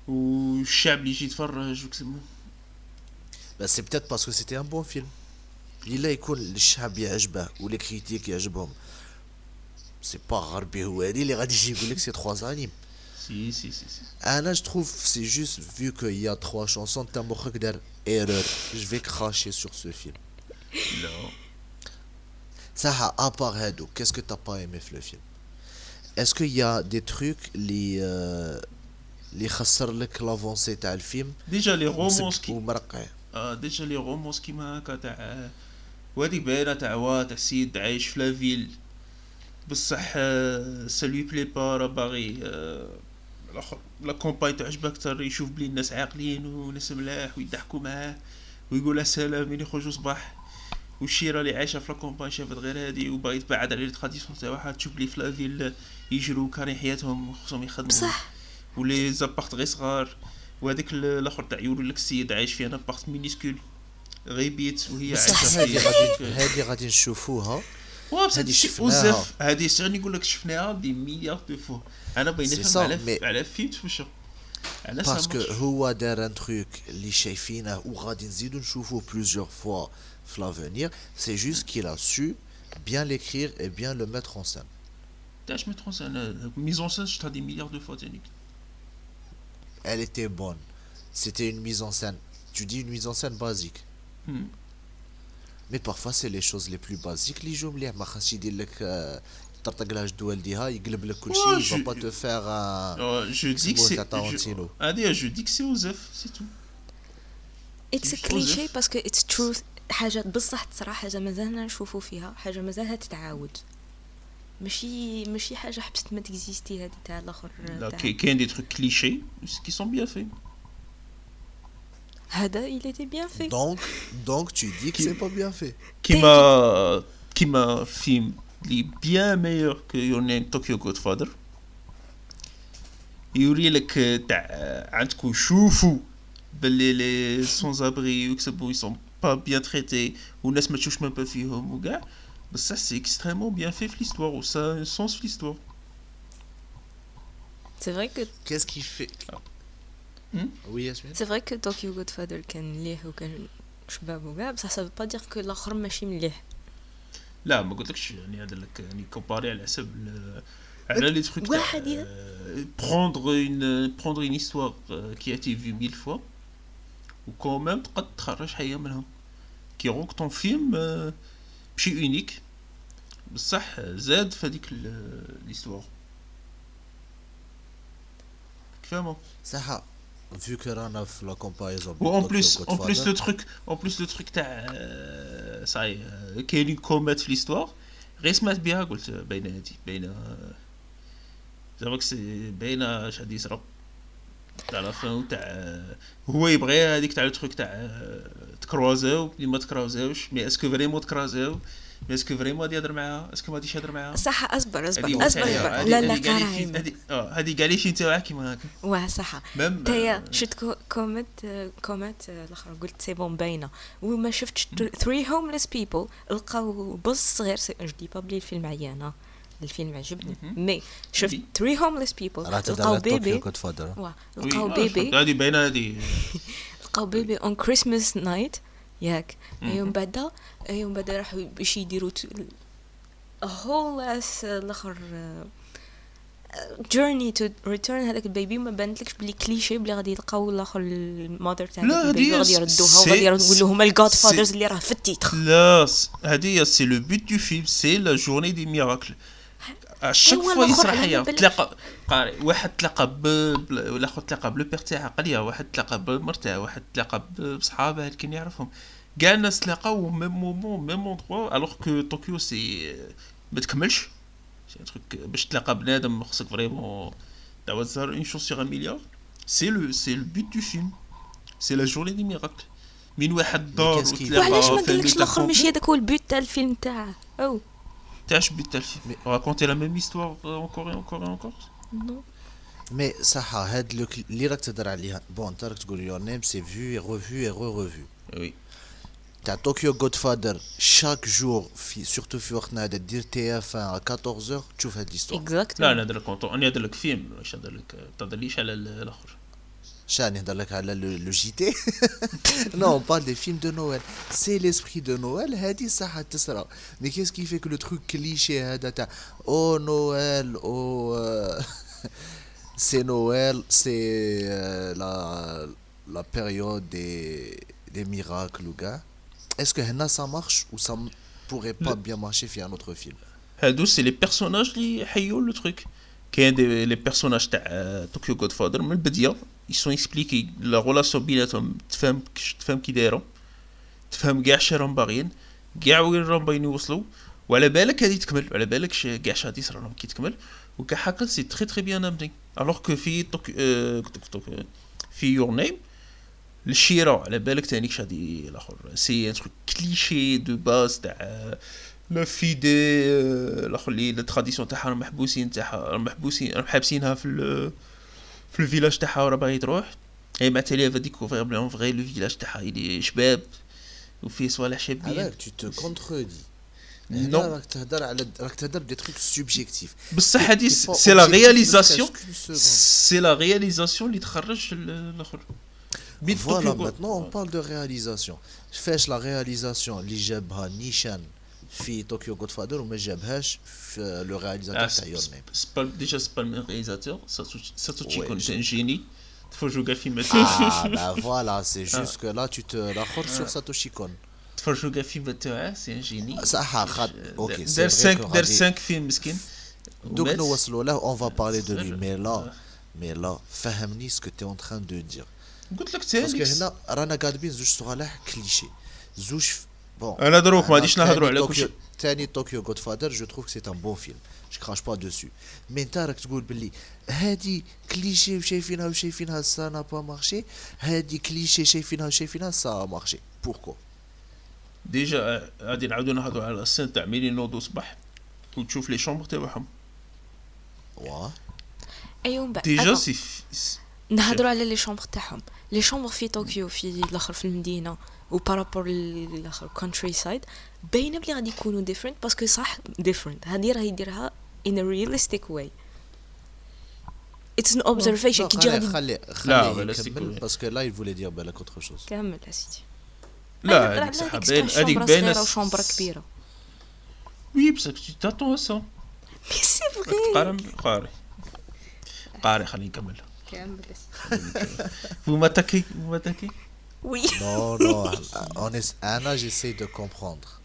والشعب اللي يجي يتفرج وكسمو Bah, c'est peut-être parce que c'était un bon film. الا يكون الشعب يعجبه ولي كريتيك يعجبهم سي با غربي هو هادي اللي غادي يجي يقول لك سي 3 انيم سي سي سي سي انا je trouve c'est juste vu que il y a trois chansons انت مخك دار erreur je vais cracher sur ce film لا صح à part هادو qu'est-ce que t'as pas aimé في le film est-ce qu'il y a des trucs اللي آه، اللي خسر لك لافونسي تاع الفيلم ديجا لي رومانس مسك كي ومرقع. آه ديجا لي رومانس كيما هكا تاع وهاديك باينة تاع وا تاع سيد عايش في لافيل بصح آه، سا لوي بلي با راه باغي لا كومباي تعجبه أكثر يشوف بلي الناس عاقلين وناس ملاح ويضحكوا معاه ويقول سلام من يخرجوا صباح. والشيرة اللي عايشة في لا كومباي شافت غير هادي وباغي تبعد على لي تراديسيون تاعها تشوف بلي في لافيل يجروا كارين حياتهم خصهم يخدموا. بصح. ولي زابارت غير صغار وهذاك ال- الاخر تاع يقول لك السيد عايش في ان ابارت مينيسكول غير بيت وهي بصح عايشه هادي في غادي هادي غادي نشوفوها واه بصح هادي هادي شفناها. بزاف هادي سيرني يقول لك شفناها دي مليار دو فوا انا باين C'est نفهم ça, على mais- على فيلم تفشر على باسكو هو دار ان تروك اللي شايفينه وغادي نزيدو نشوفوه بلوزيور فوا في لافونير سي جوست كيل ا سو bien l'écrire et bien le mettre en scène تاعش ميترون سان ميزون سان شفتها دي مليار دو فوا تاني elle était bonne c'était une mise en scène tu dis une mise en scène basique Hmm. mais parfois c'est les choses les plus basiques اللي يجوا مليح ما خاصش يدير لك آه، يطرطق لها جدول والديها يقلب لك كل Ouais, شيء il je- va pas te faire un... جو دي beau, كسي t'as Tarantino. هادي جو دي كسي اوزيف سي تو اتس مش كليشي توزف. باسكو اتس تروث حاجه بصح تصرا حاجه مازالنا نشوفوا فيها حاجه مازالها تتعاود ماشي ماشي حاجه حبست ما تكزيستي هذه تاع الاخر لا تاع كاين كاين دي تروك كليشي كي سون بيان في هذا il était bien fait donc donc tu dis que c'est pas bien fait كيما كيما فيلم اللي بيان ميور كو يور نيم طوكيو جود فادر يوري لك تاع عندكم شوفوا باللي لي سون زابري ويكسبوا يسون با بيان تريتي والناس ما تشوفش ميم با فيهم وكاع بصح سي اكستريمون بيان في في ليستوار و سا سونس في ليستوار سي فري كو qu'est-ce qui fait Hmm oui Yasmine سي فري كو طوكيو جود فادر كان مليح وكان شباب وكاع بصح سا با دير كو الاخر ماشي مليح لا ما قلتلكش يعني هذا لك يعني كومباري على حسب ال- على لي تروك واحد ي- prendre une prendre une histoire euh, qui a été vue mille fois و quand même تقد تخرج حاجه منهم كي روك طون فيلم شيء اونيك بصح زاد في هذيك ليستوار كفاهم صح فيو كو رانا في لا كومبايزون و اون بليس اون بليس لو تروك اون بليس لو تروك تاع صاي كاين كومات في ليستوار غير سمعت بها قلت باينه هادي باينه زعما باينه اش غادي يصرى تاع لا فان تاع هو يبغي هذيك تاع لو تروك تاع تكروزاو اللي ما تكروزاوش مي اسكو فريمون تكروزاو مي اسكو فريمون غادي يهضر معاها؟ اسكو ما غاديش يهضر معاها؟ صح أصبر أصبر أصبر لا لا هذه كاع لي كراهيم. شي- هذه آه هذه كاع لي شي تاعها كيما هكا. واه صح. تايا شفت كو- كومنت آه، كومنت آه، الآخر قلت سي بون باينة. وما شفتش ثري هومليس بيبل لقاو بص صغير جو دي با بلي الفيلم عيان ها. الفيلم عجبني. مي شفت. ثري هومليس بيبل لقاو بيبي. لقاو آه، بيبي. هذه باينة هذه [LAUGHS] لقاو بيبي اون كريسماس نايت ياك. يوم بعدا يوم بعدا راحوا باش يديروا هول اس الآخر جورني تو ريتيرن هذاك البيبي ما بانتلكش بلي كليشي بلي غادي يلقاو الآخر المادر تاع البيبي غادي يردوها وغادي يقولوا هما الجاد فادرز اللي راه في التيتر. لا هذه سي لو بوت دو فيلم سي لا جورني دي ميراكل أيوا، فوا بالك. تلاقى قاري واحد تلاقى ب بل- والاخر تلاقى بلو بير تاعها قال واحد تلاقى بمرته واحد تلاقى بصحابه اللي كان يعرفهم. كاع الناس تلاقاو ميم مومون ميم اندروا ألوغ كو طوكيو سي ما تكملش. باش تلاقى بنادم خصك فريمون تعاود تزهر اون شوز سيغ مليار سي لو سي لو بوت دو فيلم. سي لا جورني دي ميراكل. من واحد دار وتلاقى وعلاش ما قالكش الأخر ماشي. هذاك هو البيت تاع الفيلم تاعه؟ أو. mais raconter la même histoire euh, encore et encore et encore Non. Mais ça, a had le bon, Your Name, c'est vu et revu et re-revu. Oui. T'as Tokyo Godfather, chaque jour, surtout Fortnite, dire TF1 à 14h, tu fais l'histoire. Exactement. Là, on a le film, on a le film, on a le le JT. Là, [LAUGHS] on parle des films de Noël. C'est l'esprit de Noël. Mais qu'est-ce qui fait que le truc cliché, oh Noël, oh. Euh, [LAUGHS] c'est Noël, c'est euh, la, la période des, des miracles, gars. Est-ce que ça marche ou ça pourrait pas bien marcher via un autre film? Hadou, c'est les personnages qui haïont le truc. Qui des les personnages de euh, Tokyo Godfather, mais le sont expliqués. لا غولاسيون بيناتهم تفهم تفهم كي دايره تفهم كاع شي راهم باغيين كاع وين راهم باغيين يوصلوا وعلى بالك هادي تكمل وعلى بالك كاع شي غادي لهم كي تكمل وكاع هكا سي تري تري بيان امني الوغ كو في طوك- في يور نيم الشيرة على بالك تاني كش غادي الآخر سي ان تروك كليشي دو باز تاع لا فيدي الآخر اللي التراديسيون تاعها راهم محبوسين تاعها راهم محبوسين راهم حابسينها في في الفيلاج تاعها وراه باغي تروح اي مع تالي فا ديكوفرير بلي اون فغي لو فيلاج تاعها يلي شباب وفيه صوالح شابين هذاك tu te contredis Non. هنا راك تهضر على راك تهضر بدي تروك سوبجيكتيف بصح هادي T'es pas سي لا objectif ne رياليزاسيون serait-ce qu'une seconde. سي لا رياليزاسيون اللي تخرج ال- الاخر بيت Voilà, طوكيو جو- maintenant on parle de réalisation. فاش لا رياليزاسيون اللي جابها نيشان في طوكيو جود فادر وما جابهاش في لو Ah, رياليزاتور c'est تاع يور نيم c'est pas déjà c'est pas le même réalisateur Satoshi Satoshi Ouais, Kon je- c'est un génie faut jouer film Ah bah voilà, c'est juste que là tu te raccroches sur Satoshi Kon. faut jouer film تاعه c'est un génie صح خد اوكي دار سي 5 فري دار 5 فيلم مسكين دوك وبس. نوصلوا له on va parler de lui Ouais. mais là mais là فهمني ce que tu es en train de dire قلت لك باسكو تاني هنا رانا قادبين زوج صوالح كليشي زوج بون أنا دروك ما غاديش نهضروا على كلشي تاني طوكيو جود فادر جو تروف سي ان بون فيلم جو كراش با دوسو مي انت راك تقول باللي هادي كليشي وشايفينها وشايفينها سا نا با مارشي هادي كليشي شايفينها وشايفينها سا مارشي بوركو ديجا غادي نعاودو نهضروا على السين تاع ملي نوضو صباح وتشوف لي شومبر تاعهم واه ايوا من بعد ديجا سي نهضروا على لي شومبر تاعهم. لي شومبر في طوكيو في الآخر في المدينة. و بارابور للاخر كونتري سايد باينه بلي غادي يكونوا ديفرنت باسكو صح ديفرنت هادي راه يديرها ان رياليستيك واي اتس ان اوبزرفيشن كي تجي غادي خلي خلي باسكو لا يفولي دير بالك اوتر شوز كمل اسيدي لا هذيك باينه شومبر كبيرة. وي بصح تي تاتو سا مي سي فري قاري قاري خليني نكمل كامل فما تكي فما تكي Oui. Non, non. [LAUGHS] On Anna, j'essaie de comprendre.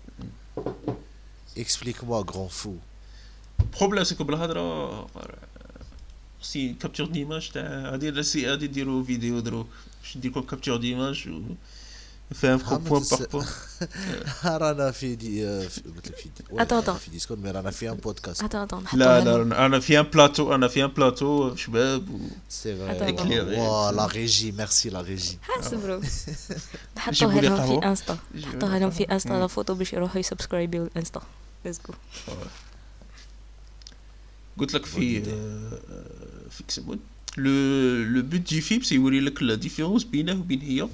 Explique-moi, grand fou. Le problème, c'est que Blahadra. Euh, si capture d'image, t'as. Adi, adi, vidéo, dro. Je dis quoi, capture d'image. Ou... فاهمكم عم بوان تس- بار بوان رانا في دي آه، في- قلت لك في دي وي، Attends, رانا attends. في ديسكورد مي رانا في ان بودكاست اتون اتون لا لا انا في ان بلاتو انا في ان بلاتو شباب و... سي Attends, فري éclairé. وا لا ريجي ميرسي لا ريجي حاسبرو [LAUGHS] نحطوها جيبوا لي لهم قهوة. في انستا جيبوا لي نحطوها لهم في قهوة. انستا مم. لا فوتو باش يروحوا يسبسكرايبيو الانستا ليتس جو قلت لك في آه، في كسبون لو لو بوت دي فيلم سي يوري لك لا ديفيرونس بينه وبين هي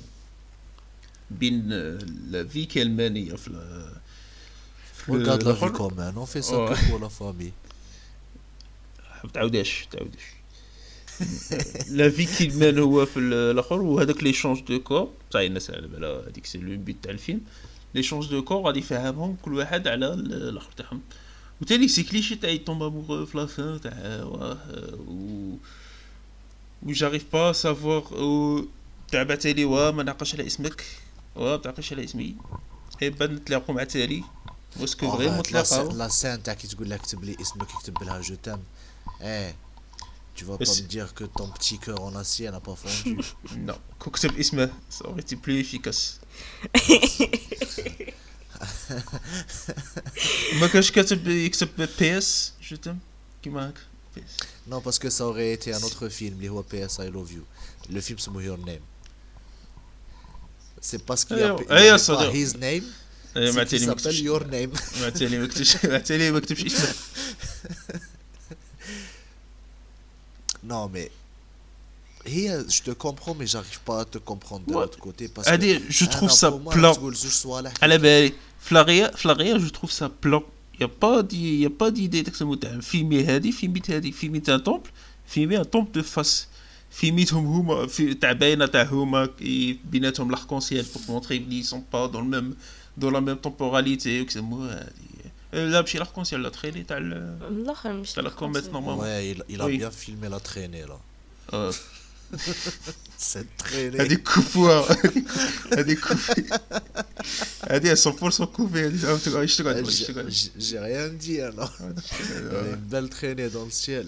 La vie الآخر. commune, on fait ça Ouais. que pour la famille. ما تعاودهاش تعاودهاش لا في كيلمان هو في ال- الآخر وهذاك لي شونج دو كور تاع الناس على بالها هذيك سي لو بيت تاع الفيلم لي شونج دو كور غادي يفهمهم كل واحد على ال- الآخر تاعهم وتاني سي كليشي تاع يطومب امورو في لافان تاع واه و و جاريف با سافوار تاع بعتالي واه ما نعقش على اسمك واه ما تعقش على اسمي اي بعد نتلاقوا مع تالي واسكو فريمون Arrête, la, scè- تلاقاو la scène, t'as qui te لك اكتب لي اسمك اكتب لها je t'aime. Eh, tu vas Mais pas c'est- me dire que ton petit cœur en acier n'a pas fondu. [LAUGHS] نو كون كتب اسمه سا اوريتي بلو افيكاس [LAUGHS] ما كانش كاتب يكتب بي اس جو تم كيما هكا بي اس non, parce que ça aurait été un autre film, les PS I Love You. Le film c'est Your Name. C'est parce qu'il y a, أيوة، il y أيوة، avait pas صدق. his name, إيه، مع c'est qu'il تالي ما s'appelle كتبش Your Name. مع تالي ما كتبش مع تالي ما كتبش اسمه Non, mais. هي je te comprends, mais j'arrive pas à te comprendre de Ouais. l'autre côté. Parce que. هادي جو أنا تروف سا pour moi, بلان تقول زوج صوالح على بالي فلاغيا فلاغيا جو تروف سا بلان يا با دي يا با دي دي تقسمو تاع فيلمي هادي فيلميت هادي فيلميت ان طومبل فيلمي ان طومبل دو فاس فيلميتهم هما في تاع باينه تاع هما كي- بيناتهم لارك سيال بور مونتري بلي سون با دون ميم دون لا ميم temporalité وكسموها هادي لا ماشي لارك سيال لا تخيلي تاع ال- الاخر مش تاع لارك نورمالمون Ouais, il, il a Oui. bien filmé la traînée là. آه. [LAUGHS] Cette traînée. هذيك كوفوها هذيك كوفي هذه 100% كوفي هذه ايش تقعد ايش تقعد Euh, ايش J'ai تقعد j'ai- j'ai rien dit alors. Il y a une belle traînée dans le ciel.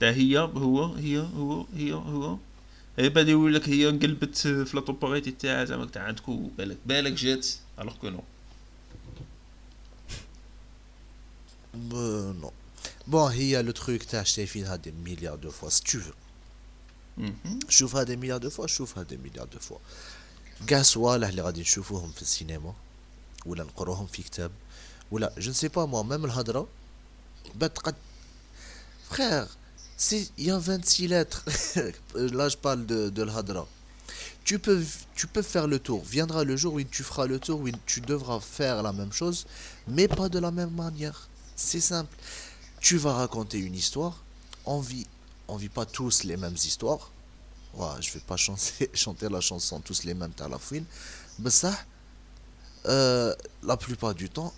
تاع هي هو هي هو هي هو. هي بعد يقول لك هي انقلبت في لابوريتي تاعها زعما تاع عندك بالك بالك جات الوغ كو نو نو بون هي لو تروك تاع شايفينها دي مليار دو فوا ستو تو شوفها دي مليار دو فوا شوفها دي مليار دو فوا. كاع صوالح اللي غادي نشوفوهم في السينما ولا نقروهم في كتاب ولا جو نسي با موا ميم الهضرة بعد قد فخير il y a 26 lettres. [LAUGHS] Là, je parle de, l'Hadra. Tu peux, tu peux faire le tour. Viendra le jour où tu feras le tour, où tu devras faire la même chose, mais pas de la même manière. C'est simple. Tu vas raconter une histoire. On vit, on vit pas tous les mêmes histoires. Ouais, je vais pas chanter, [LAUGHS] chanter la chanson tous les mêmes à la. Mais ça, euh, la plupart du temps,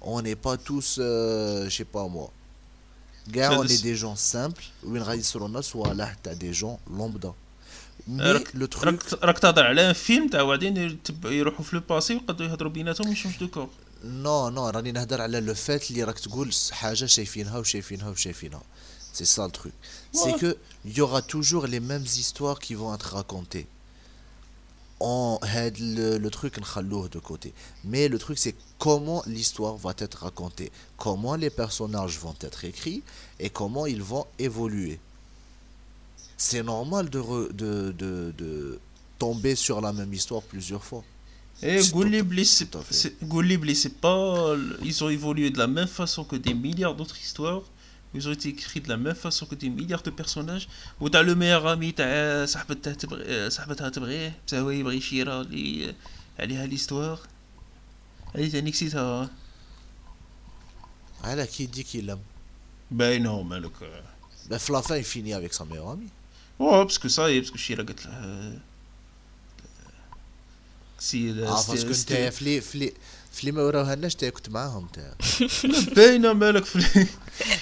on n'est pas tous, euh, je sais pas moi, كاع اون دي جون سامبل وين غيصيروا الناس صوالح تاع دي جون لومبدا راك تهضر على فيلم تاع واحدين يروحوا في لو باسي ويقدروا يهضروا بيناتهم ويشوفوا دوكور نو نو راني نهضر على لو فات اللي راك تقول حاجة شايفينها وشايفينها وشايفينها سي سا التخيك سي كو يوغا توجور لي ميمز هيستوار كي فون اتر راكونتي on aide le, le truc de côté mais le truc c'est comment l'histoire va être racontée comment les personnages vont être écrits et comment ils vont évoluer c'est normal de, re, de, de, de, tomber sur la même histoire plusieurs fois et Gulibli, c'est pas. Ils ont évolué de la même façon que des milliards d'autres histoires ils ont été écrits de la même façon que des milliards de personnages وتاع لو ميغ امي تاع صاحبتها تبغي صاحبتها تبغيه حتى هو يبغي يشيرها لي عليها ليستوار هذه تاني كسيتها على qui dit qu'il aime باينه مالك Ben, Flafin, il finit avec sa meilleure amie. Ouais, parce que ça, et parce que Shira قالت له euh, سي اه باسكو انت سي- فلي فلي فلي ما وراوهالناش انت كنت معاهم انت باينه مالك في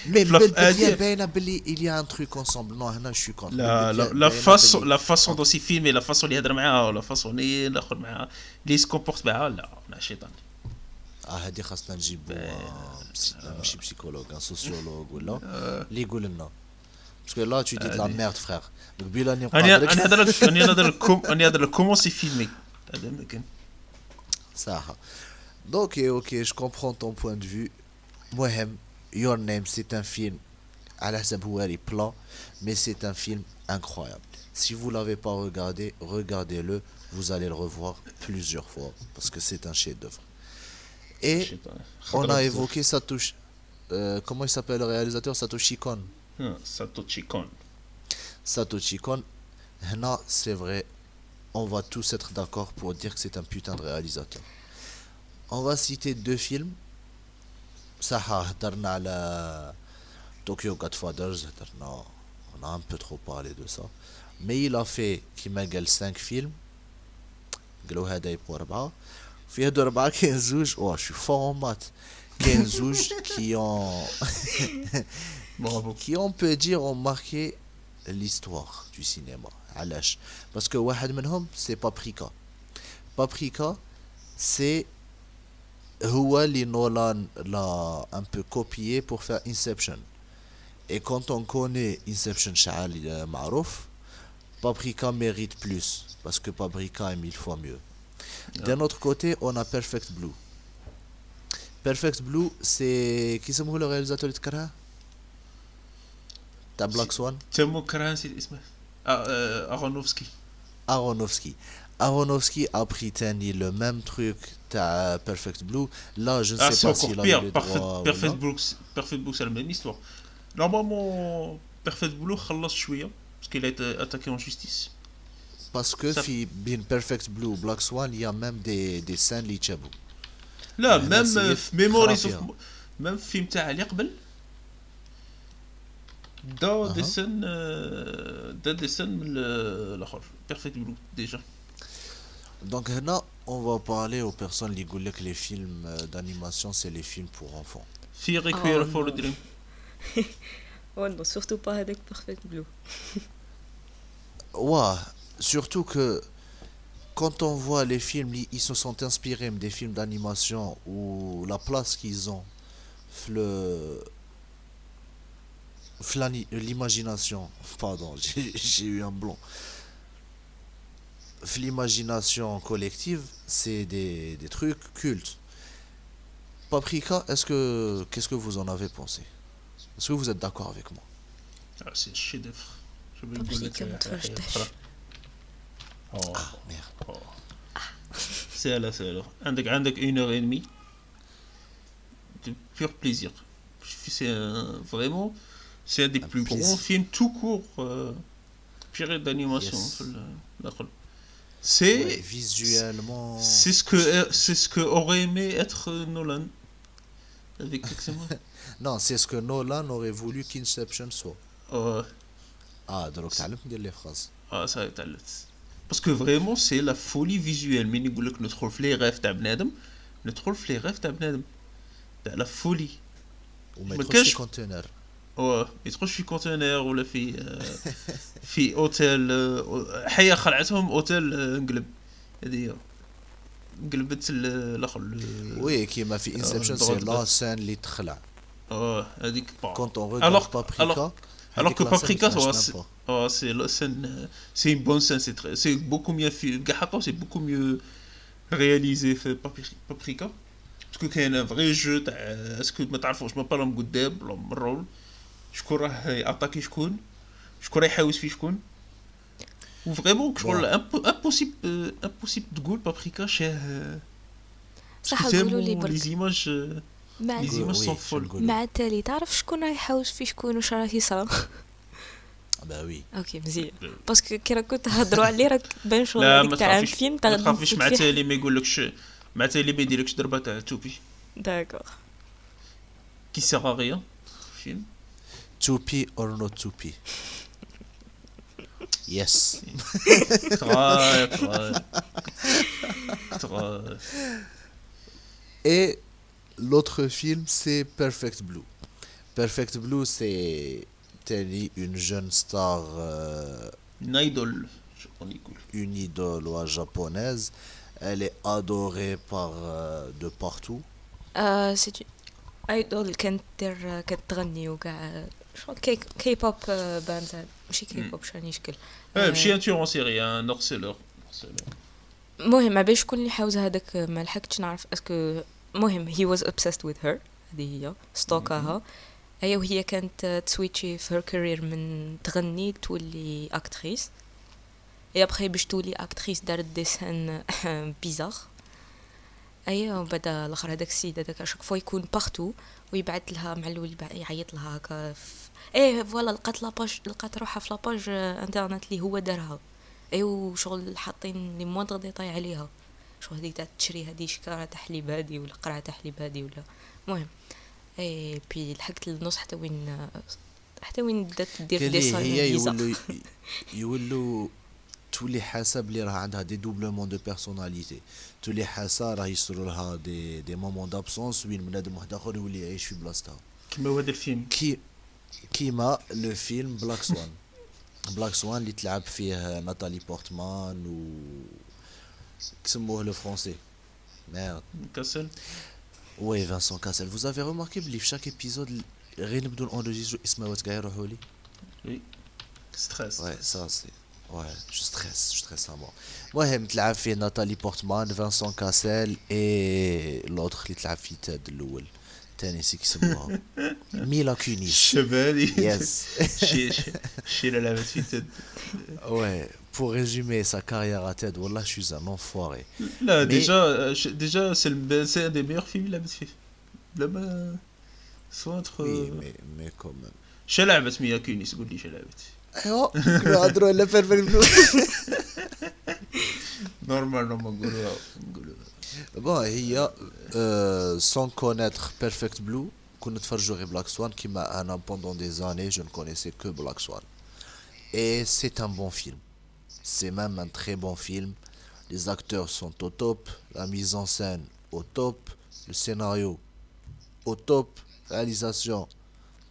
مي لا- بدات هادي- ليا باينه باللي il y a un truc ensemble non هنا شو كونت لا لا لا فاسون لا فاسون دو سي فيلمي لا فاسون اللي يهضر معاها ولا فاسون اللي الاخر معاها اللي سكومبورت معاها لا لا شيطان اه هادي خاصنا نجيبو آه، بسي- ماشي بسيكولوج ان سوسيولوج ولا آه. اللي يقول لنا باسكو لا تو دي لا هادي. ميرد فخير [LAUGHS] قبيل راني انا انا مقابلك نهضر لك انا نهضر لك كوم انا نهضر لك كومون سي فيلمي هذا ما كان صح Donc, Ok, eh, ok, je comprends ton point de vue. Mohem, Your Name, c'est un film. à la est plan, mais c'est un film incroyable. Si vous ne l'avez pas regardé, regardez-le. Vous allez le revoir plusieurs fois parce que c'est un chef-d'œuvre. Et on a évoqué Satoshi. Euh, comment il s'appelle le réalisateur? Satoshi Kon. Ah, Satoshi Kon. Satoshi Kon. Non, c'est vrai. On va tous être d'accord pour dire que c'est un putain de réalisateur On va citer deux films. صح هدرنا على Tokyo Godfathers هدرنا on a un peu trop parlé de ça mais il a fait كيما قال 5 فيلم قالوا هذا يبقوا أربعة في هادو أربعة كاين زوج واه شو فور مات كاين زوج [LAUGHS] qui ont [LAUGHS] برافو qui on peut dire ont marqué l'histoire du cinéma علاش parce que واحد منهم c'est Paprika Paprika c'est Huwa li Nolan l'a un peu copié pour faire Inception. Et quand on connaît Inception Sha'al euh, Marouf, Paprika mérite plus, parce que Paprika est mille fois mieux. Ah. D'un autre côté, on a Perfect Blue. Perfect Blue, c'est. Qui c'est le réalisateur de Kara? T'as Black Swan? Temo Kara, c'est ah, euh, Aronofsky. Aronofsky. Aronofsky a pris Tani le même truc t'as Perfect Blue. Là, je ne Ah, sais c'est pas encore s'il a eu pire. les Perfect, droits ou Perfect non. Brooks, Perfect Brooks, c'est la même histoire. Normalement, Perfect Blue, خلص شوية parce qu'il a été attaqué en justice. Parce que Ça- في بين Perfect Blue ou Black Swan, il y a même des, des scènes اللي تشابهوا. لا هنا ميم سيف في ميموريز خرافية. اوف ميم في فيلم تاع اللي قبل دا دي أها. سن آه، دا دي سن من ال- الاخر بيرفكت بلو ديجا donc là, on va parler aux personnes qui disent que les films euh, d'animation, c'est les films pour enfants. Si Requiem for the Dream. oh non, surtout pas avec Perfect Blue. ouais, surtout que quand on voit les films, ils se sont inspirés des films d'animation ou la place qu'ils ont, le euh, l'imagination, pardon, [LAUGHS] j'ai eu un blanc L'imagination collective, c'est des, des trucs cultes. Paprika, est-ce que qu'est-ce que vous en avez pensé Est-ce que vous êtes d'accord avec moi سي شي دفر شو Paprika, بنقول لك ما حاجة تفرجتش. أخرى. أوه. Merde. سهلة سهلة عندك عندك اون اور انمي de pur plaisir c'est un, vraiment c'est un des Un plus plaisir. grands films tout court euh, purée d'animation Yes. في ال- الآخر. C'est visuellement. C'est ce que c'est ce que aurait aimé être Nolan. Avec [LAUGHS] non, c'est ce que Nolan aurait voulu qu'Inception soit. Ah, donc tu as les phrases. Ah, ça tu Parce que vraiment, c'est la folie visuelle. Mais nous que notre reflet rêve d'un notre reflet rêve d'un Adam. la folie. Ou mettre aussi conteneur. هو يدخلش في كونتينر ولا في في أوتيل حي خلعتهم أوتيل انقلب. هذه انقلبت الأخر. وي كيما في انسبشن سي لا سان اللي تخلع. آه هذيك كونت اون ريغ بابريكا الوغ كو بابريكا سي لا سان سي بون سان سي بوكو ميو في كاع حطو سي بوكو ميو رياليزي في بابريكا باسكو كاين فغي جو تاع اسكو ما تعرفوش ما بالهم قدام ولا من رول شكون راه ياتاكي شكون؟ شكون راه يحاوس في شكون؟ وفريمون شغل امبوسيبل امبوسيبل تقول بابريكا شاه صح قولوا لي لي برك زيماج مع لي زيماج Oui, سون فول. مع التالي تعرف شكون راه يحوس في شكون وش راه يصرا Bah oui. أوكي مزيان باسكو كي راكو تهضروا عليه راك بان شغل ما تاع الفيلم ما تاع تخافيش مع تالي ما يقولكش مع تالي ما يديرلكش ضربه تاع توبي داكور كي سيغ ريان فيلم Tupi or no tupi? Yes. troll, [LAUGHS] Et l'autre film, c'est Perfect Blue. Perfect Blue, c'est Telly, une jeune star. Euh, une idole, Une idole ouais, japonaise. Elle est adorée par euh, de partout. Euh, c'est une idole qui est شغل كي بوب باند. ماشي كي. بوب شراني شكل ماشي ان تيور سيري ان هارسيلور المهم ما شكون اللي حاوز هذاك ما لحقتش نعرف اسكو المهم هي واز obsessed with her هذه هي ستوكاها هي وهي كانت تسويتشي في هير كارير من تغني تولي اكتريس اي ابخي باش تولي اكتريس دارت ديسان بيزار اي وبدا الآخر هذاك السيد هذاك اشاك فوا يكون بارتو ويبعث لها مع الأول يبع- يعيط لها هكا في- إيه فوالا لقات لاباج لقات روحها في لاباج آه، إنترنت اللي هو دارها. اي وشغل حاطين لي موندغ ديتاي عليها. شغل هذيك تاع تشري هذه شكاره تاع حليب هادي ولا قرعة تاع حليب هادي ولا المهم. اي بي لحقت للنص حتى وين حتى وين بدات دير كلي دي هي صايم يولوا [LAUGHS] يولوا تولي حاسه بلي راه عندها دي دوبلومون دو بيرسوناليتي تولي حاسه راه يصيروا لها دي دي مومون دابسونس وين بنادم واحد اخر يولي يعيش في بلاصتها كما هو هذا الفيلم كي كيما لو فيلم بلاك سوان [LAUGHS] بلاك سوان اللي تلعب فيه ناتالي بورتمان و كسموه لو فرونسي ميرد كاسل وي فانسون كاسل vous avez remarqué بلي في شاك ايبيزود غير نبدو نونجيسترو اسماوات كاع يروحوا لي ستريس Ouais, ça c'est. Ouais, je stresse, je stresse à mort. Moi, j'ai fait Nathalie Portman, Vincent Cassel et l'autre qui l'a fait Ted Lowell. Tennessee qui se mourra. Mila Kunis. Chevalier. Yes. [LAUGHS] Chez la lavette Ouais, pour résumer sa carrière à Ted, voilà, je suis un enfoiré. Là, Mais... déjà, euh, déjà ben, c'est un des meilleurs films, la Là-bas, soit entre. Oui, euh, mais, mais quand même. Chez la Mila Kunis, Goody, chez la Ja, kunne ha drolle perfekt Normalement, mon gourou. Bon, il y a, euh, sans connaître Perfect Blue, connaître Farjour et Black Swan, qui m'a un an pendant des années, je ne connaissais que Black Swan. Et c'est un bon film. C'est même un très bon film. Les acteurs sont au top, la mise en scène au top, le scénario au top, réalisation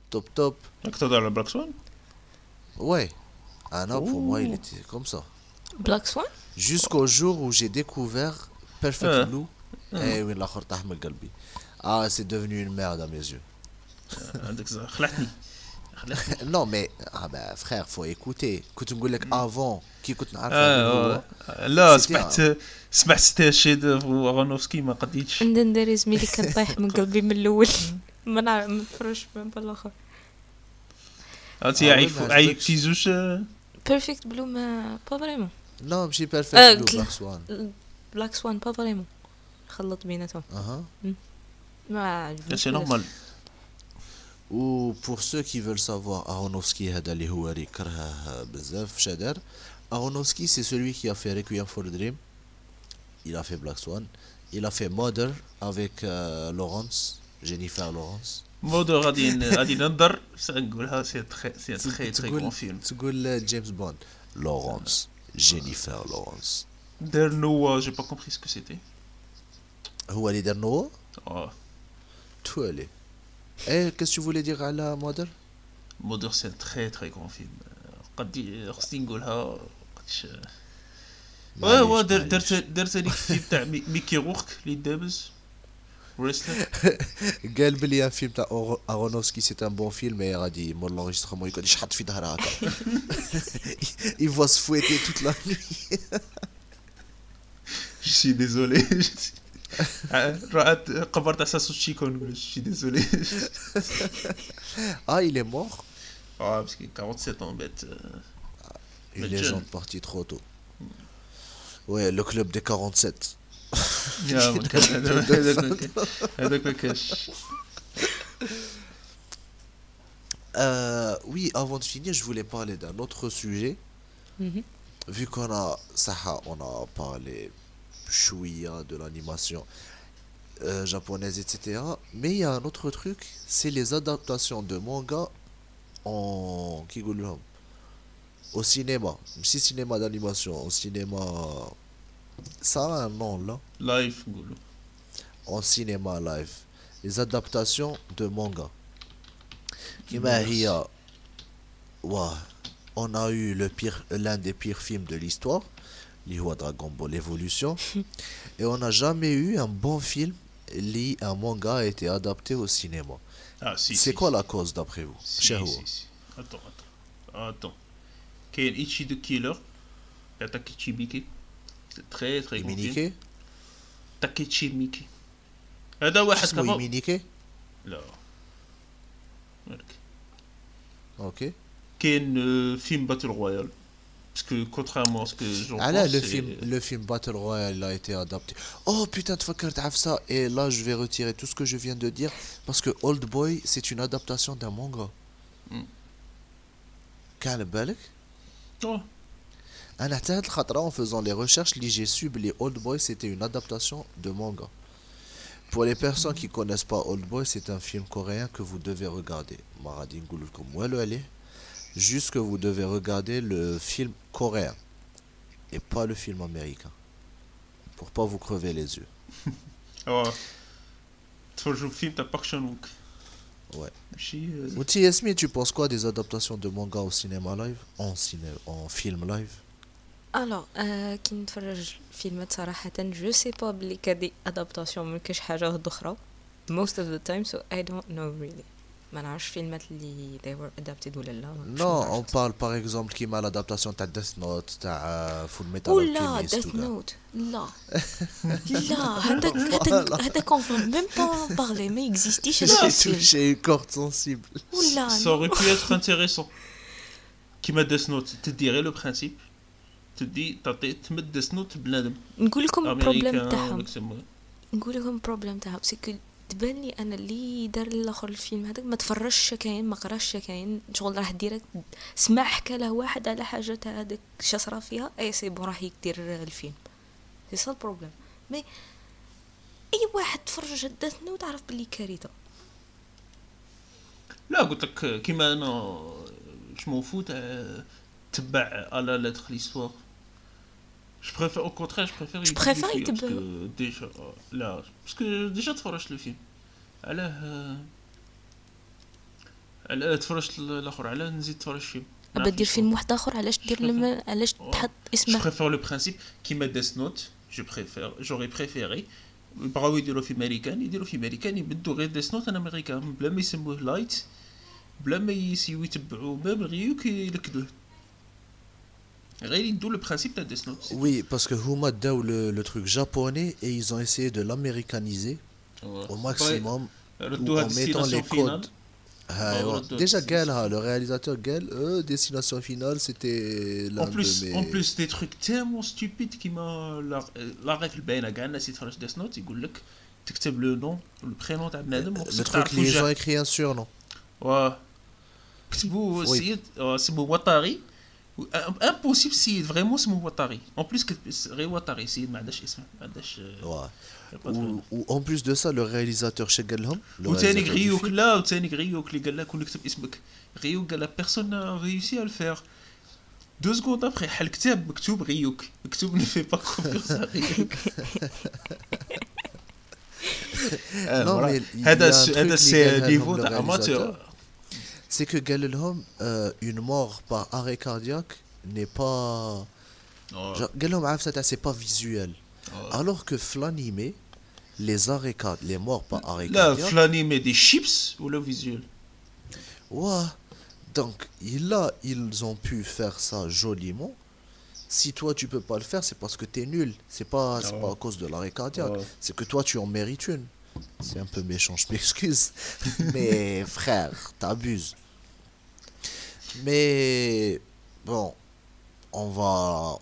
top top. Tu as le Black Swan? Ouais. Anna, pour moi, il Ouh. était comme ça. بلاك سوان Jusqu'au jour où j'ai découvert Perfect Ah. Blue. Et oui, l'autre تاع من قلبي. Ah, c'est devenu une merde à mes yeux. [LAUGHS] عندك زهر خلعتني خلعتني non, mais ah bah, frère, faut écouter. كنت نقول لك avant كي كنت نعرف آه، هو آه، لا سيتي سمعت سمعت ستي شيد اغانوفسكي ما قديتش عندنا ندير زميلي كان طايح من قلبي من الاول ما نعرف ما نتفرجش من بالاخر عرفتي آه، يعيف ما عيب عجبكش. في زوج آه، بيرفكت بلو ما با فريمون Non, ماشي Perfect آه، Blue, كلا- Black Swan. بلاك سوان با فريمون خلط بيناتهم أها. ما عجبنيش سي نورمال و pour ceux qui veulent savoir Aronofsky هذا اللي هو اللي كرهه بزاف واش دار Aronofsky c'est celui qui a fait Requiem for a Dream il a fait Black Swan il a fait Mother avec euh, Lawrence Jennifer Lawrence مودو غادي [LAUGHS] غادي ننظر. نقولها سي تخي سي تخي تخي بون فيلم تقول جيمس بوند Lawrence Jennifer Lawrence دار نوا جي با كومبري سكو سيتي هو اللي دار نو آه تولي إيه que tu voulais dire على Mother مودر سي تخي تخي كون فيلم قد خصني نقولها قدش واه واه. درت درت هذيك الفيلم تاع مي- ميكي روخك اللي دابز ريسلر قال بلي [LAUGHS] ان فيلم تاع أورو- ارونوفسكي سي ان بون فيلم مي غادي مور لونجسترومون يقعد يشحط في ظهره هكا il va se fouetter toute la nuit [LAUGHS] Je suis désolé. [LAUGHS] رأت قبر تاع ساسوتشيكو نقول je suis désolé. ah il est mort اه مسكين 47 ans bête. une Mais légende jeune. partie trop tôt ouais le club des 47 [LAUGHS] Oui, avant de finir, je voulais parler d'un autre sujet. Mm-hmm. Vu qu'on a, ça, on a parlé de l'animation euh, japonaise, etc. Mais il y a un autre truc, c'est les adaptations de manga en au cinéma. Si cinéma d'animation, au cinéma ça a un nom là. Live. En cinéma live. Les adaptations de manga. Kimahia. Ouais. On a eu le pire, l'un des pires films de l'histoire, Lihua Dragon Ball Evolution, [LAUGHS] et on n'a jamais eu un bon film lié un manga a été adapté au cinéma. Ah, si, C'est quoi la cause d'après vous, cher Attends, attends, attends. Ichi Killer, attaque Ichibiki. كيلر تاع تاكيتشي ميكي تري تري Iminike تاكيتشي ميكي هذا واحد اسمه كمان Iminike لا مالك. Ok. كاين آه، فيلم باتل رويال باسكو كونترامون سكو جون Ah là, le film, le film Battle Royale il a été adapté. Oh putain, de fucker, t'as ça. Et là, je vais retirer tout ce que je viens de dire parce que Old Boy, c'est une adaptation d'un manga. Hmm. كان بالك Oh, en faisant les recherches, l'IG Sub, les Old Boys, c'était une adaptation de manga. Pour les personnes qui connaissent pas Old Boy, c'est un film coréen que vous devez regarder. Maradin Juste que vous devez regarder le film coréen et pas le film américain. Pour pas vous crever les yeux. [LAUGHS] Toujours film Mouti Esmi, tu penses quoi des adaptations de manga au cinéma live? En, en film live? الوغ آه كي نتفرج فيلمات صراحة جو سي با بلي كدي ادابتاسيون من كاش حاجة واحدة أخرى most of the time so I don't know really ما نعرفش فيلمات اللي they were adapted ولا لا ما Non, on نعرفش. parle par exemple qui m'a l'adaptation de Death Note, de Full Metal اولا Alchemist. ديث tout ça. نوت لا [LAUGHS] لا هذاك هذاك هذاك اون فون ميم با بارلي ما اكزيستيش [LAUGHS] هذاك J'ai الفيلم touché une corde sensible. ولا ça aurait pu être intéressant كيما ديس نوت تدي غير لو برانسيب تدي تعطي تمد ديس نوت بنادم. نقول لكم البروبليم تاعهم. نقول لكم البروبليم تاعهم. سكو تبان لي أنا اللي دار الآخر الفيلم هذاك ما تفرجش كاين ما قراش كاين. شغل راح ديريكت سمع حكى له واحد على حاجة تاع هذاك اش صرا فيها. اي سي بون راح يدير الفيلم. سي سا البروبليم مي أي واحد تفرج ديث نوت عرف بلي كارثة. لا قلت لك كيما أنا جو فو تاع تبع على لا تخ ليستوار جو بريفير او كونترير جو بريفير Je préfère يتبع. ديجا لا باسكو ديجا تفرجت لو فيلم علاه علاه تفرجت الاخر علاه نزيد نتفرج فيلم ابى دير فيلم واحد اخر علاش دير لما علاش تحط جو اسمه بريفير لو برانسيب كيما ديس نوت جو بريفير جوري بريفيري بغاو يديروا في امريكان يديروا في امريكان يبدوا غير ديس نوت انا امريكان بلا ما يسموه لايت بلا ما يسيو يتبعوا ميم غيوك يلكدوه D'où le principe de Death Note. Oui, parce que Huma Dao, le, le truc japonais, et ils ont essayé de l'américaniser ouais. au maximum ouais. en mettant les codes. Ah, ouais. Déjà, Gale, le réalisateur Gale, euh, Destination Finale, c'était l'un en plus, de mes... En plus, des trucs tellement stupides qui m'a... La euh, règle, ben, la gagne, c'est Death Note, il dit t'écris le nom, le prénom d'un euh, adam. Le truc, les gens écrit un surnom. Ouais. C'est beau, c'est beau, Watari امبوسيبل سيد فريمون سمو وطاري اون بليس غير وطاري سيد ما عندهاش اسم ما عندهاش آه، Ouais. pas de Ou, ou en plus de ça, le réalisateur chez Galhom, le وثاني réalisateur du غريوك film, لا وثاني غريوك اللي قال لك ونكتب اسمك غريوك قال لك بيرسون ريوسي à le faire دو سكوند ابخي حل كتاب مكتوب غيوك مكتوب ne fait pas confiance à غيوك آه، Non, voilà. mais il y a هذا un س- truc هذا اللي سي قالها نيفو لهم تاع le اماتور réalisateur. c'est que Galilhom, euh, une mort par arrêt cardiaque n'est pas. Galilhom, c'est pas visuel. Alors que l'animé, les arrêts les morts par arrêt Là, cardiaque. Là, l'animé des chips ou le visuel? Ouais. Donc, là, ils ont pu faire ça joliment. Si toi, tu peux pas le faire, c'est parce que tu es nul. C'est pas, ah pas à cause de l'arrêt cardiaque. C'est que toi, tu en mérites une. C'est un peu méchant, je m'excuse. [LAUGHS] Mais frère, t'abuses. Mais bon, on va.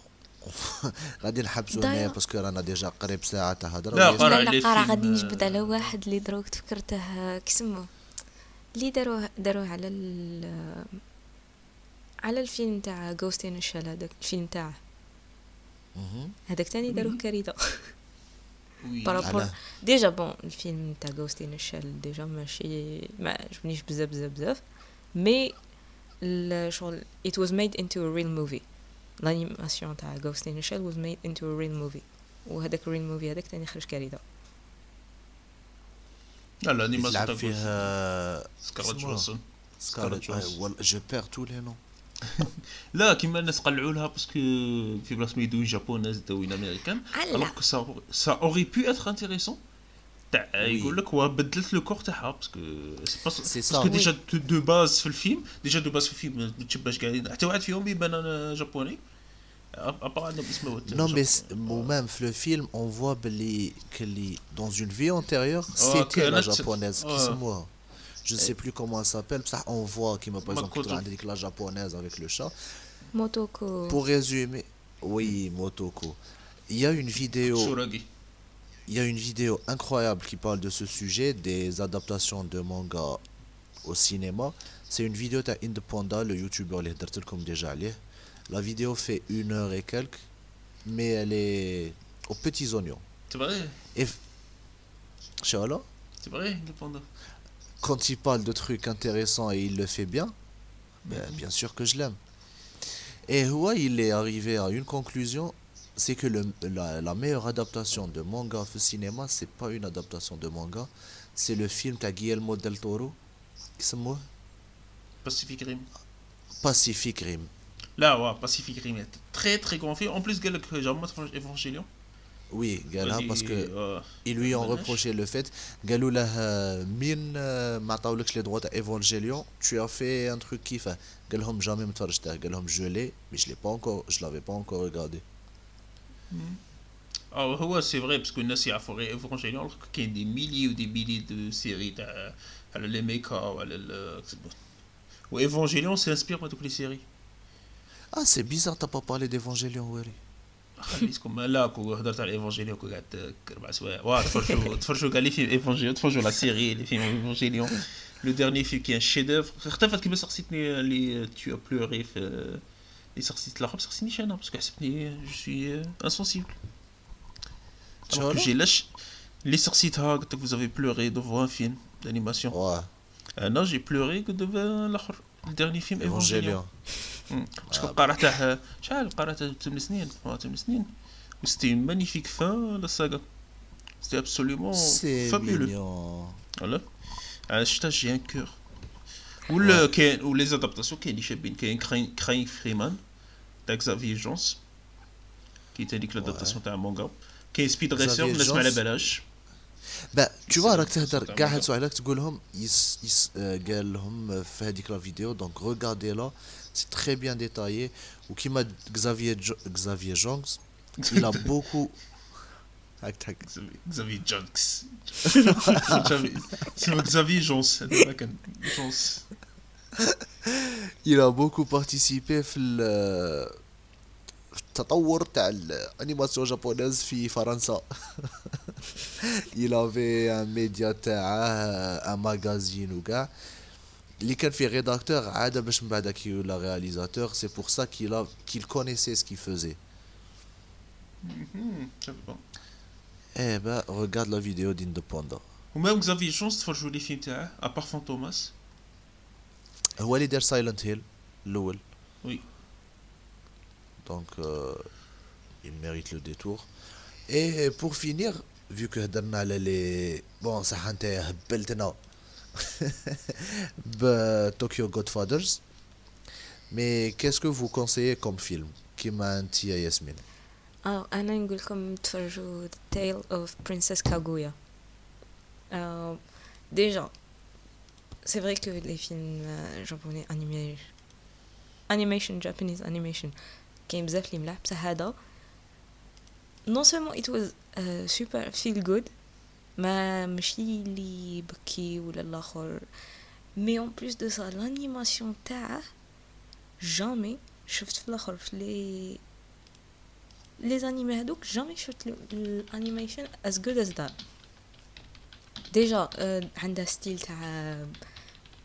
[LAUGHS] غادي نحبسوا هنا D'ailleurs- باسكو رانا ديجا قريب ساعة تاع هضره لا، قرا قرا غادي نجبد على واحد اللي دروك تفكرته كسمو اللي داروه داروه على ال على الفيلم تاع غوستين الشال هذاك الفيلم تاعه مهم. هذاك تاني داروه كارثه [LAUGHS] وي بارابور؟ ديجا بون الفيلم تاع غوستين الشال ديجا ماشي ما عجبنيش بزاف بزاف بزاف مي شغل it was made into a real movie. L'animation تاع Ghost in the Shell was made into a real movie. وهذاك الريل موفي هذاك تاني خرج كارثة لا الانيماسيون تاع فيه سكارلت اسمه. جونسون سكارلت. والله جو بير تو لي نو لا كيما الناس قلعوا لها باسكو في بلاصه ما يدوي جابونيز داوين امريكان. الوغ كو سا سا اوري بو اتر انتيريسون تاع يقول لك هو بدلت لو كور تاعها باسكو سي با سي باسكو سا. ديجا دو باز في الفيلم ديجا دو باز في الفيلم ما تشبهش قاعدين حتى واحد فيهم يبان جابوني ابار انه اسمه Non, mais c- ou même le film, on voit بلي que dans une vie antérieure, c'était la كانت- japonaise qui ouais. se moi. Je sais plus comment elle s'appelle, ça on voit qui m'a par exemple Makoto. avec la japonaise avec le chat. موتوكو Pour résumer, oui, Motoko. Il y a une vidéo, سوراغي Il y a une vidéo incroyable qui parle de ce sujet, des adaptations de manga au cinéma. C'est une vidéo de Independent, le youtubeur les comme déjà allé. La vidéo fait une heure et quelques, mais elle est aux petits oignons. C'est vrai? Et. Shala C'est vrai, Independent. Quand il parle de trucs intéressants et il le fait bien, ben, mhm. bien sûr que je l'aime. Et ouais, il est arrivé à une conclusion c'est que le, la, la, meilleure adaptation de manga au cinéma, c'est pas une adaptation de manga, c'est le film de Guillermo del Toro, qui c'est moi Pacific Rim. Pacific Rim. Là, ouais, Pacific Rim est très très grand film. En plus, il y a Evangelion. Oui, Gala, parce que euh, ils lui ont reproché le fait. Galou la euh, mine, euh, m'attaque les droits à Evangelion. Tu as fait un truc qui fait. Galhom jamais me farjta. Galhom je l'ai, mais je l'ai pas encore, je l'avais pas encore regardé اه هو سي فري باسكو الناس يعرفوا غير ايفونجيليون الوغ كاين دي ميلي ودي ميلي دو سيري تاع على لي ميكا وعلى ال و ايفونجيليون سي انسبير من دوك لي سيري ah c'est bizarre t'as pas parlé d'Evangelion ويري خليتكم لا كو هضرت على ايفونجيليون كو قعدت اربع سوايع واه تفرجوا تفرجوا كاع لي فيلم ايفونجيليون تفرجوا لا سيري لي فيلم ايفونجيليون لو ديرني فيلم كي ان شي دوفر اختفت كيما سقسيتني اللي تو بلوري في اللي سقسيت الاخر سقسينيش انا باسكو حسبتني جو سوي انسونسيبل Alors que j'ai lâché les سقسيتها قلت لك vous avez pleuré devant un film d'animation ouais انا j'ai pleuré que devant الاخر الديرني فيلم ايفونجيليون [LAUGHS] Evangelion باسكو قراتها شحال قراتها 8 سنين 8 سنين و سيتي اون مانيفيك فان لا ساغا سيتي ابسوليومون c'est فابولو mignon فوالا عشتها جي ان كور ولا كاين ولي زادابتاسيون كاين اللي شابين كاين كراين كراين فريمان تاع كزافي جونس كي تانيك لادابتاسيون تاع مونغا كاين سبيد ريسر Xavier الناس ما على Jones. بالهاش bah tu vois C'est- راك تهدر c'est un كاع manga. هاد سؤالك تقول لهم يس يس آه، قال لهم في هذيك لا فيديو دونك regardez la c'est très bien détaillé وكيما Xavier Jo- Xavier Jones il a beaucoup [LAUGHS] هاك هاك كزافي جونكس [LAUGHS] سمو كزافي جونس هذا ما كان جونس [LAUGHS] il a beaucoup participé في ال- في التطور تاع الانيماسيون جابونيز في فرنسا [LAUGHS] il avait un média تاعه un magazine وكاع اللي كان فيه ريداكتور عاد باش من بعد كي ولا رياليزاتور سي بور سا qu'il a qu'il connaissait ce qu'il faisait eh ben regarde la vidéo d'Independent ومام كزافي جونس تفرجوا لي فيلم تاعه ابار فانتوماس هو اللي دار سايلنت هيل الاول Oui. donc euh, il mérite le détour et pour finir vu que هدرنا على لي بون صح انت هبلتنا [LAUGHS] بطوكيو جود فادرز mais qu'est-ce que vous conseillez comme film كيما انت يا ياسمين اه انا نقول لكم تفرجوا The Tale of Princess Kaguya euh, déjà c'est vrai que les films euh, japonais animés animation Japanese animation كاين بزاف اللي ملاح بصح هذا non seulement it was uh, super feel good ما ماشي اللي يبكي ولا الاخر مي اون بلوس دو سا لانيماسيون تاعه جامي شفت في الاخر في لي لي زانيمي هذوك جامي شفت الانيميشن از جود از ذات ديجا عندها ستيل تاع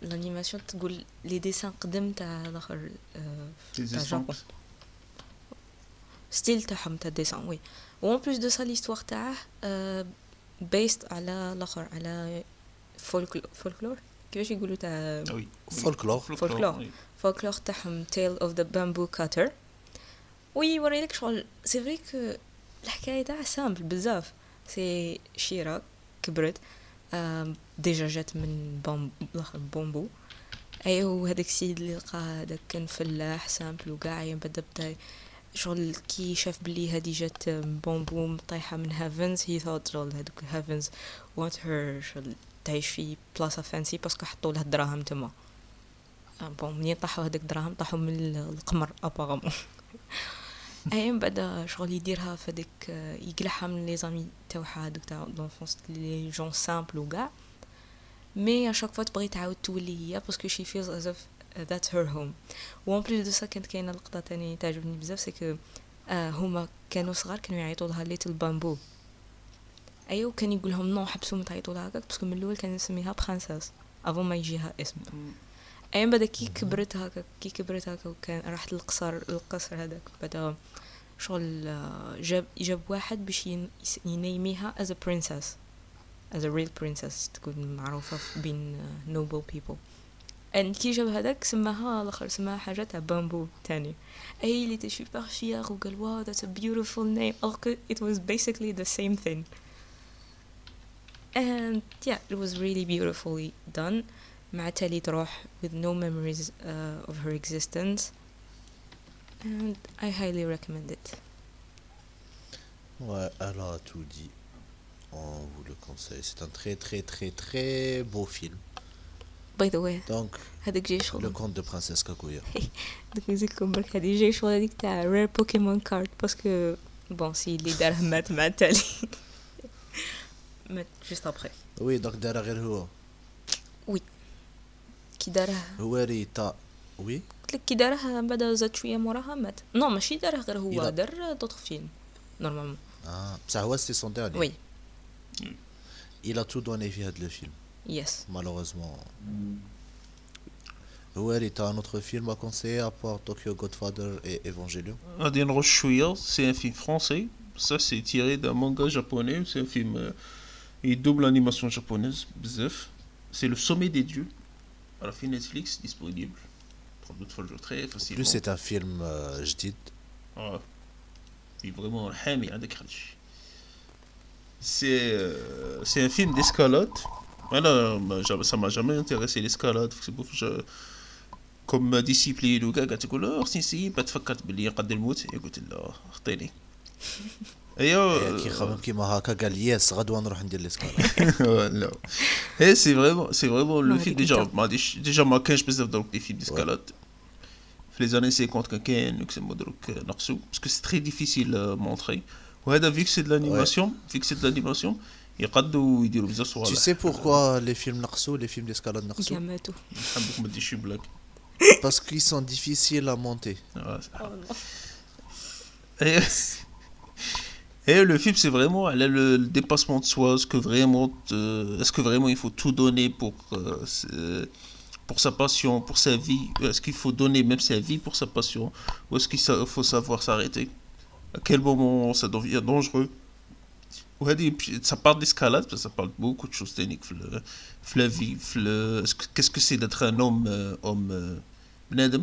الانيماسيون تقول لي ديسان قدم تاع الآخر تاع جابون ستيل تاعهم تاع ديسان وي و بلوس دو سا ليستوار تاعه بيست على الآخر على فولكلور فولكلور كيفاش يقولوا تاع. فولكلور فولكلور. فولكلور تاعهم تيل اوف ذا بامبو كاتر ويوري لك شغل سي فري كو الحكاية تاعها سامبل بزاف سي شيرا كبرت ديجا جات من بوم الآخر بومبو. ايوا وهذاك السيد اللي لقى هذاك كان فلاح سامبل وكاع من بعد بدا شغل كي شاف بلي هادي جات بومبو طايحه من هافنز هي ثوت شغل هذوك هافنز وانت هير شغل تعيش في بلاصه فانسي باسكو حطوا لها الدراهم تما. بون منين طاحوا هذاك الدراهم طاحوا من ال- القمر ابارامون [LAUGHS] اي من بعد شغل يديرها في هذيك آه، يقلعها من لي زامي تاعها هذوك تاع دونفونس لي جون سامبل وكاع. مي اشاك فوا تبغي تعاود تولي هي باسكو شي فيلز از اف ذاتس هير هوم وان بليس دو سا كانت كاينة لقطة تاني تعجبني بزاف سي كو آه هما كانوا صغار كانوا يعيطوا لها ليتل بامبو ايوا كان يقول لهم نو حبسوا ما تعيطوا لها هكاك باسكو من الأول كان يسميها برانسيس افون ما يجيها اسم. أيام بعد كي كبرت هكا كي كبرت هكا وكان راحت للقصر القصر هذاك. بعد شغل آه، جاب جاب واحد باش ينيميها as a princess as a real princess تكون معروفة بين آه، noble people. and كي جاب هذاك سماها الآخر سماها حاجة تاع بامبو تاني. أي اللي تشوف super fier وقال واو that's a beautiful name. alors it was basically the same thing. And yeah it was really beautifully done. مع تالي تروح with no memories uh, of her existence and I highly recommend it Ouais, elle a tout dit. On vous le conseille. C'est un très très très très beau film. by the way Donc, هذاك جاي le شغل conte de Princesse Kaguya. دوك نزيدكم برك هذه جاي شغل هذيك تاع رير بوكيمون كارد باسكو بون سي اللي داره مات مع تالي مات جوست ابخي Oui, donc دارها غير هو. كي داره هو اللي تا Oui قلت لك كي داره من بعد زاد شويه موراها مات نو ماشي داره غير هو إلا- دار دوطخ فيلم نورمالمون Ah, بصح هو c'était son dernier. وي Il a tout donné في هذا le film. يس Malheureusement. هو اللي t'as un autre film à conseiller à part Tokyo Godfather et Evangelion غادي نروح شوية c'est un film français ça c'est tiré d'un manga japonais c'est un film euh, il double l'animation japonaise بزاف c'est le sommet des dieux Alors, film Netflix disponible. Très plus, c'est un film euh, jdid. Ah. Vraiment hein, C'est euh, c'est un film d'escalade. Voilà, bah, ça m'a jamais intéressé l'escalade. C'est pour je comme discipline ou gars, tu couleur, oh, si si, pas de fakat, il y ايوا كي خمم كيما هكا قال يس غدوه نروح ندير الاسكالا لا [LAUGHS] اي سي فريمون سي فريمون لو ما فيلم هذيك ديجا انت. ما غاديش ديجا ما كانش بزاف دروك دي فيلم ديسكالاد في لي زاني 50 كان كاين كسمو دروك نقصو باسكو سي تري ديفيسيل مونطري وهذا فيك سي دو لانيماسيون فيك سي دو لانيماسيون يقدوا يديروا بزاف Tu صوالح sais pourquoi les films نقصوا les films d'escalade كاع نقصوا ماتوا نحبك ما ديرش شي بلاك Parce qu'ils sont difficiles à monter. [LAUGHS] Et le film, c'est vraiment le, dépassement de soi. Est-ce que, vraiment, est que vraiment il faut tout donner pour, euh, pour sa passion, pour sa vie? Est-ce qu'il faut donner même sa vie pour sa passion? Ou est-ce qu'il faut savoir s'arrêter? À quel moment ça devient dangereux? Ça parle d'escalade, ça parle beaucoup de choses techniques. La vie, qu'est-ce que c'est d'être un homme, euh, homme euh,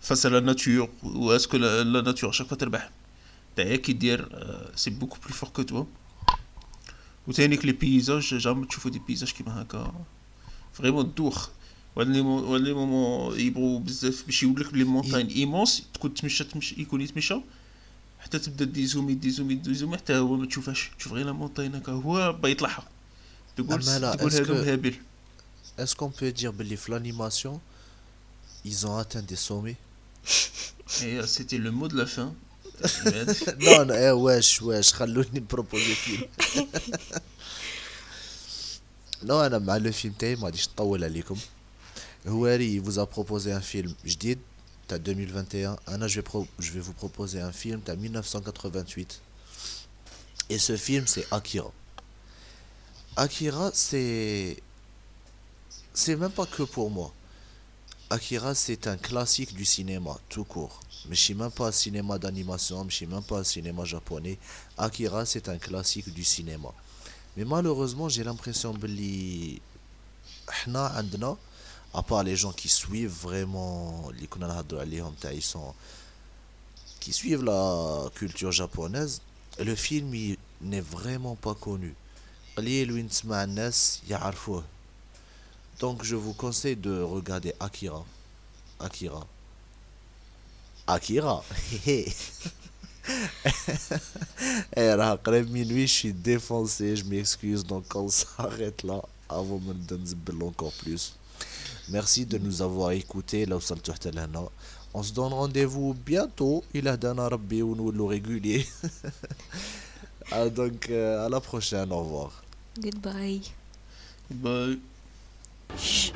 face à la nature Ou est-ce que la, la nature, à chaque fois, elle t'as qui dire euh, c'est beaucoup plus fort que toi وتانيك لي بيزاج جام تشوفوا دي بيزاج كيما هكا فريمون تدوخ وهاد لي مو- وهاد لي مومون يبغوا بزاف باش يقول لك بلي مونتاين ايمونس تكون تمشى تمشي يكون يتمشى حتى تبدا ديزومي ديزومي ديزومي حتى هو ما تشوفهاش تشوف غير لا مونتاين هكا هو با يطلعها تقول أما لا، تقول est-ce هذا que- مهابل Est-ce qu'on peut dire que l'animation, ils ont atteint des sommets et euh, c'était le mot de la fin Non, non, eh, wesh, wesh, خلوني نبروبوزي فيلم Non, انا مع لو فيلم تاعي ما غاديش نطول عليكم هواري vous a proposé un film جديد تاع 2021 انا je vais pro- je vais vous proposer un film تاع 1988 et ce film c'est Akira Akira c'est c'est même pas que pour moi Akira, c'est un classique du cinéma, tout court. mais je suis même pas cinéma d'animation, je suis même pas cinéma japonais. Akira, c'est un classique du cinéma. Mais malheureusement, j'ai l'impression que à part les gens qui suivent vraiment les sont qui suivent la culture japonaise, le film n'est vraiment pas connu. Donc je vous conseille de regarder Akira. Akira. Akira Eh, راه قريب minuit, je suis défoncé, je m'excuse, donc on s'arrête là avant de me نزبل encore plus. Merci de nous avoir écoutés لو وصلتوا حتى لهنا. On se donne rendez-vous bientôt إلى هدانا ربي ونولوا régulier. Ah, donc euh, à la prochaine, au revoir. Goodbye. Bye. Shh.